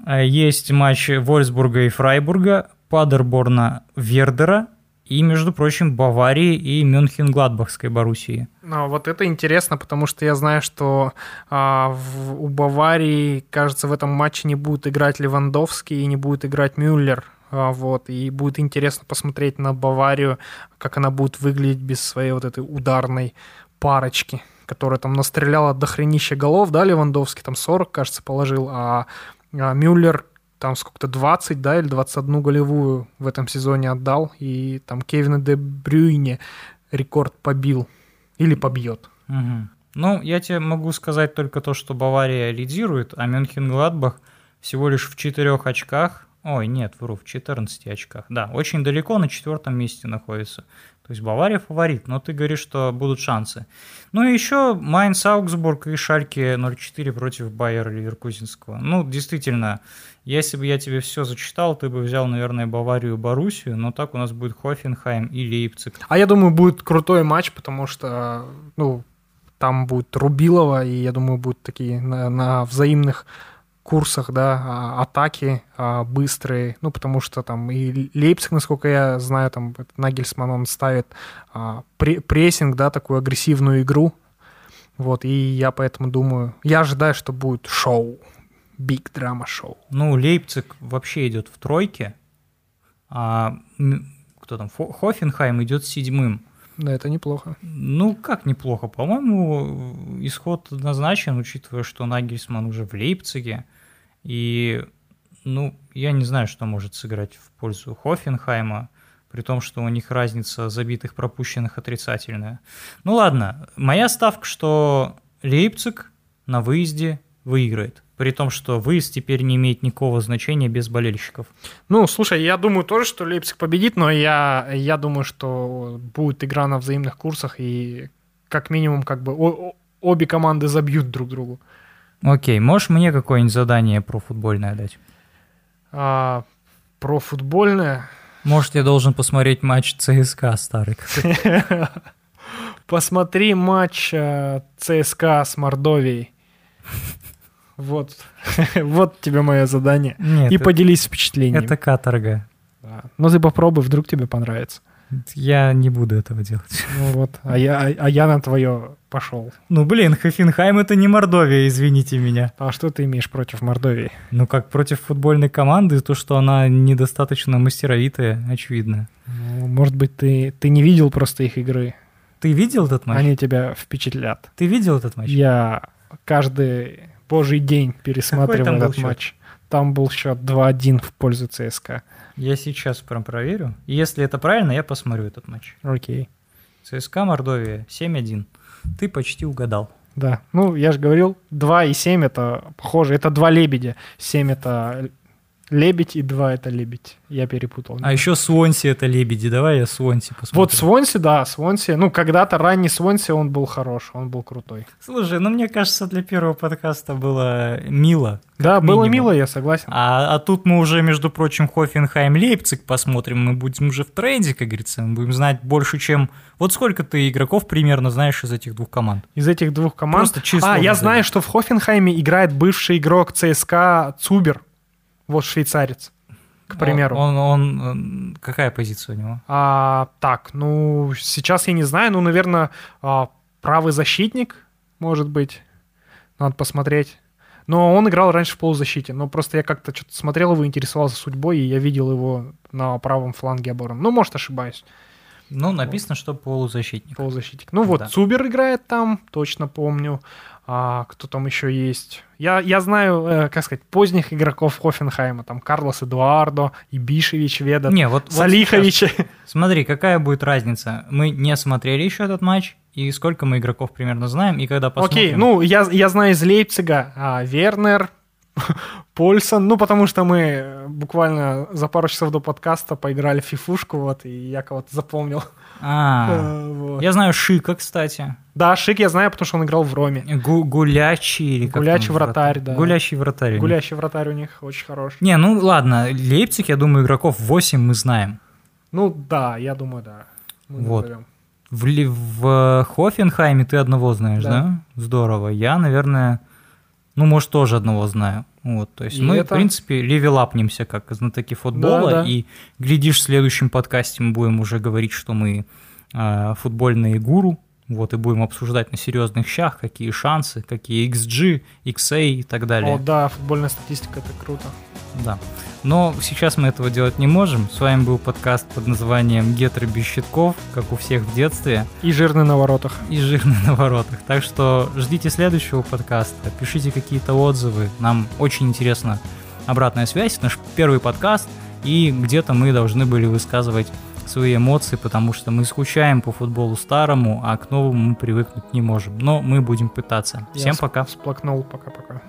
Э, Есть матч Вольсбурга и Фрайбурга, Падерборна Вердера и, между прочим, Баварии и Мюнхен-Гладбахской Боруссии. Ну, вот это интересно, потому что я знаю, что а, в- у Баварии, кажется, в этом матче не будет играть Левандовский и не будет играть Мюллер. А, вот, и будет интересно посмотреть на Баварию, как она будет выглядеть без своей вот этой ударной парочки, которая там настреляла до хренища голов, да, Левандовский, там 40, кажется, положил, а, а Мюллер там сколько-то 20, да, или 21 голевую в этом сезоне отдал, и там Кевина де Брюйне рекорд побил. Или побьет. Мгм. Ну, я тебе могу сказать только то, что Бавария лидирует, а Мюнхен-Гладбах всего лишь в 4 очках. Ой, нет, вру, в 14 очках. Да, очень далеко на четвертом месте находится. То есть Бавария фаворит, но ты говоришь, что будут шансы. Ну и еще Майнц, Аугсбург и Шальке 0-4 против Байера Ливеркузинского. Ну, действительно, если бы я тебе все зачитал, ты бы взял, наверное, Баварию и Боруссию, но так у нас будет Хофенхайм и Лейпциг. А я думаю, будет крутой матч, потому что, ну, там будет Рубилова, и я думаю, будут такие на, на взаимных курсах, да, а, атаки а, быстрые, ну, потому что там и Лейпциг, насколько я знаю, там Нагельсман, он ставит а, пре- прессинг, да, такую агрессивную игру, вот, и я поэтому думаю, я ожидаю, что будет шоу, биг драма шоу. Ну, Лейпциг вообще идет в тройке, а кто там, Хофенхайм идет седьмым. Да, это неплохо. Ну, как неплохо. По-моему, исход однозначен, учитывая, что Нагельсман уже в Лейпциге. И, ну, я не знаю, что может сыграть в пользу Хофенхайма, при том, что у них разница забитых пропущенных отрицательная. Ну ладно, моя ставка, что Лейпциг на выезде выиграет. При том, что выезд теперь не имеет никакого значения без болельщиков. Ну, слушай, я думаю тоже, что Лейпциг победит, но я, я думаю, что будет игра на взаимных курсах, и как минимум как бы о- обе команды забьют друг другу. Окей, можешь мне какое-нибудь задание про футбольное дать? А, про футбольное Может, я должен посмотреть матч ЦСКА старый. Посмотри матч э, ЦСКА с Мордовией. Вот. вот тебе мое задание. Нет, И поделись впечатлениями. это каторга. Да. Ну ты попробуй, вдруг тебе понравится. Я не буду этого делать. Ну вот, а я, а я на твое пошел. Ну, блин, Хофенхайм это не Мордовия, извините меня. А что ты имеешь против Мордовии? Ну, как против футбольной команды, то, что она недостаточно мастеровитая, очевидно. Ну, может быть, ты, ты не видел просто их игры. Ты видел этот матч? Они тебя впечатлят. Ты видел этот матч? Я каждый божий день пересматривал этот матч. Там был счет 2-1 в пользу ЦСКА. Я сейчас прям проверю. И если это правильно, я посмотрю этот матч. Окей. ЦСКА Мордовия 7-1. Ты почти угадал. Да. Ну, я же говорил, 2 и 7 это похоже. Это два лебедя. 7 это лебедь и 2 это лебедь. Я перепутал. А еще Свонси это лебеди. Давай я Свонси посмотрю. Вот Свонси, да, Свонси. Ну, когда-то ранний Свонси, он был хорош, он был крутой. Слушай, ну мне кажется, для первого подкаста было мило. Да, было минимум. мило, я согласен. А, а тут мы уже, между прочим, Хофенхайм Лейпциг посмотрим. Мы будем уже в тренде, как говорится. Мы будем знать больше, чем... Вот сколько ты игроков примерно знаешь из этих двух команд? Из этих двух команд... Просто число а, я знаю, что в Хофенхайме играет бывший игрок ЦСКА Цубер. Вот швейцарец, к примеру. Он, он, он- Какая позиция у него? А, так, ну, сейчас я не знаю, ну, наверное, а, правый защитник, может быть. Надо посмотреть. Но он играл раньше в полузащите. Но просто я как-то что-то смотрел его, интересовался судьбой, и я видел его на правом фланге обороны. Ну, может, ошибаюсь. Ну, написано, что полузащитник. Полузащитник. Ну вот, Да. Цубер играет там, точно помню. А, кто там еще есть? Я, я знаю, э, как сказать, поздних игроков Хофенхайма. Там Карлос Эдуардо, Ибишевич, Веда, Не, вот, вот Салихович. сейчас смотри, какая будет разница. Мы не смотрели еще этот матч, и сколько мы игроков примерно знаем, и когда посмотрим... Окей, ну я, я знаю из Лейпцига а, Вернер, Польсон, ну потому что мы э, буквально за пару часов до подкаста поиграли в фифушку, вот, и я кого-то запомнил. А, Э, вот. я знаю Шика, кстати. Да, Шик я знаю, потому что он играл в Роме. Гу- гулячий или как Гулячий там вратарь, да. Гулящий вратарь. Гулящий вратарь у них очень хороший. Не, ну ладно, Лейпциг, я думаю, игроков 8 мы знаем. Ну да, я думаю, да. Мы Вот. назовем. В, в Хофенхайме ты одного знаешь, да. Да. Здорово. Я, наверное, ну, может, тоже одного знаю. Вот, то есть И мы, это- в принципе, левелапнемся как знатоки футбола, Да, да. и, глядишь, в следующем подкасте мы будем уже говорить, что мы э, футбольные гуру, вот, и будем обсуждать на серьезных щах, какие шансы, какие XG, XA и так далее. О, да, футбольная статистика, это круто. Да. Но сейчас мы этого делать не можем. С вами был подкаст под названием «Гетры без щитков», как у всех в детстве, И жирный на воротах. и «Жирный на воротах». Так что ждите следующего подкаста, пишите какие-то отзывы. Нам очень интересна обратная связь. Наш первый подкаст, и где-то мы должны были высказывать свои эмоции, потому что мы скучаем по футболу старому, а к новому мы привыкнуть не можем. Но мы будем пытаться. Я Всем сп- пока. Всплакнул, пока-пока.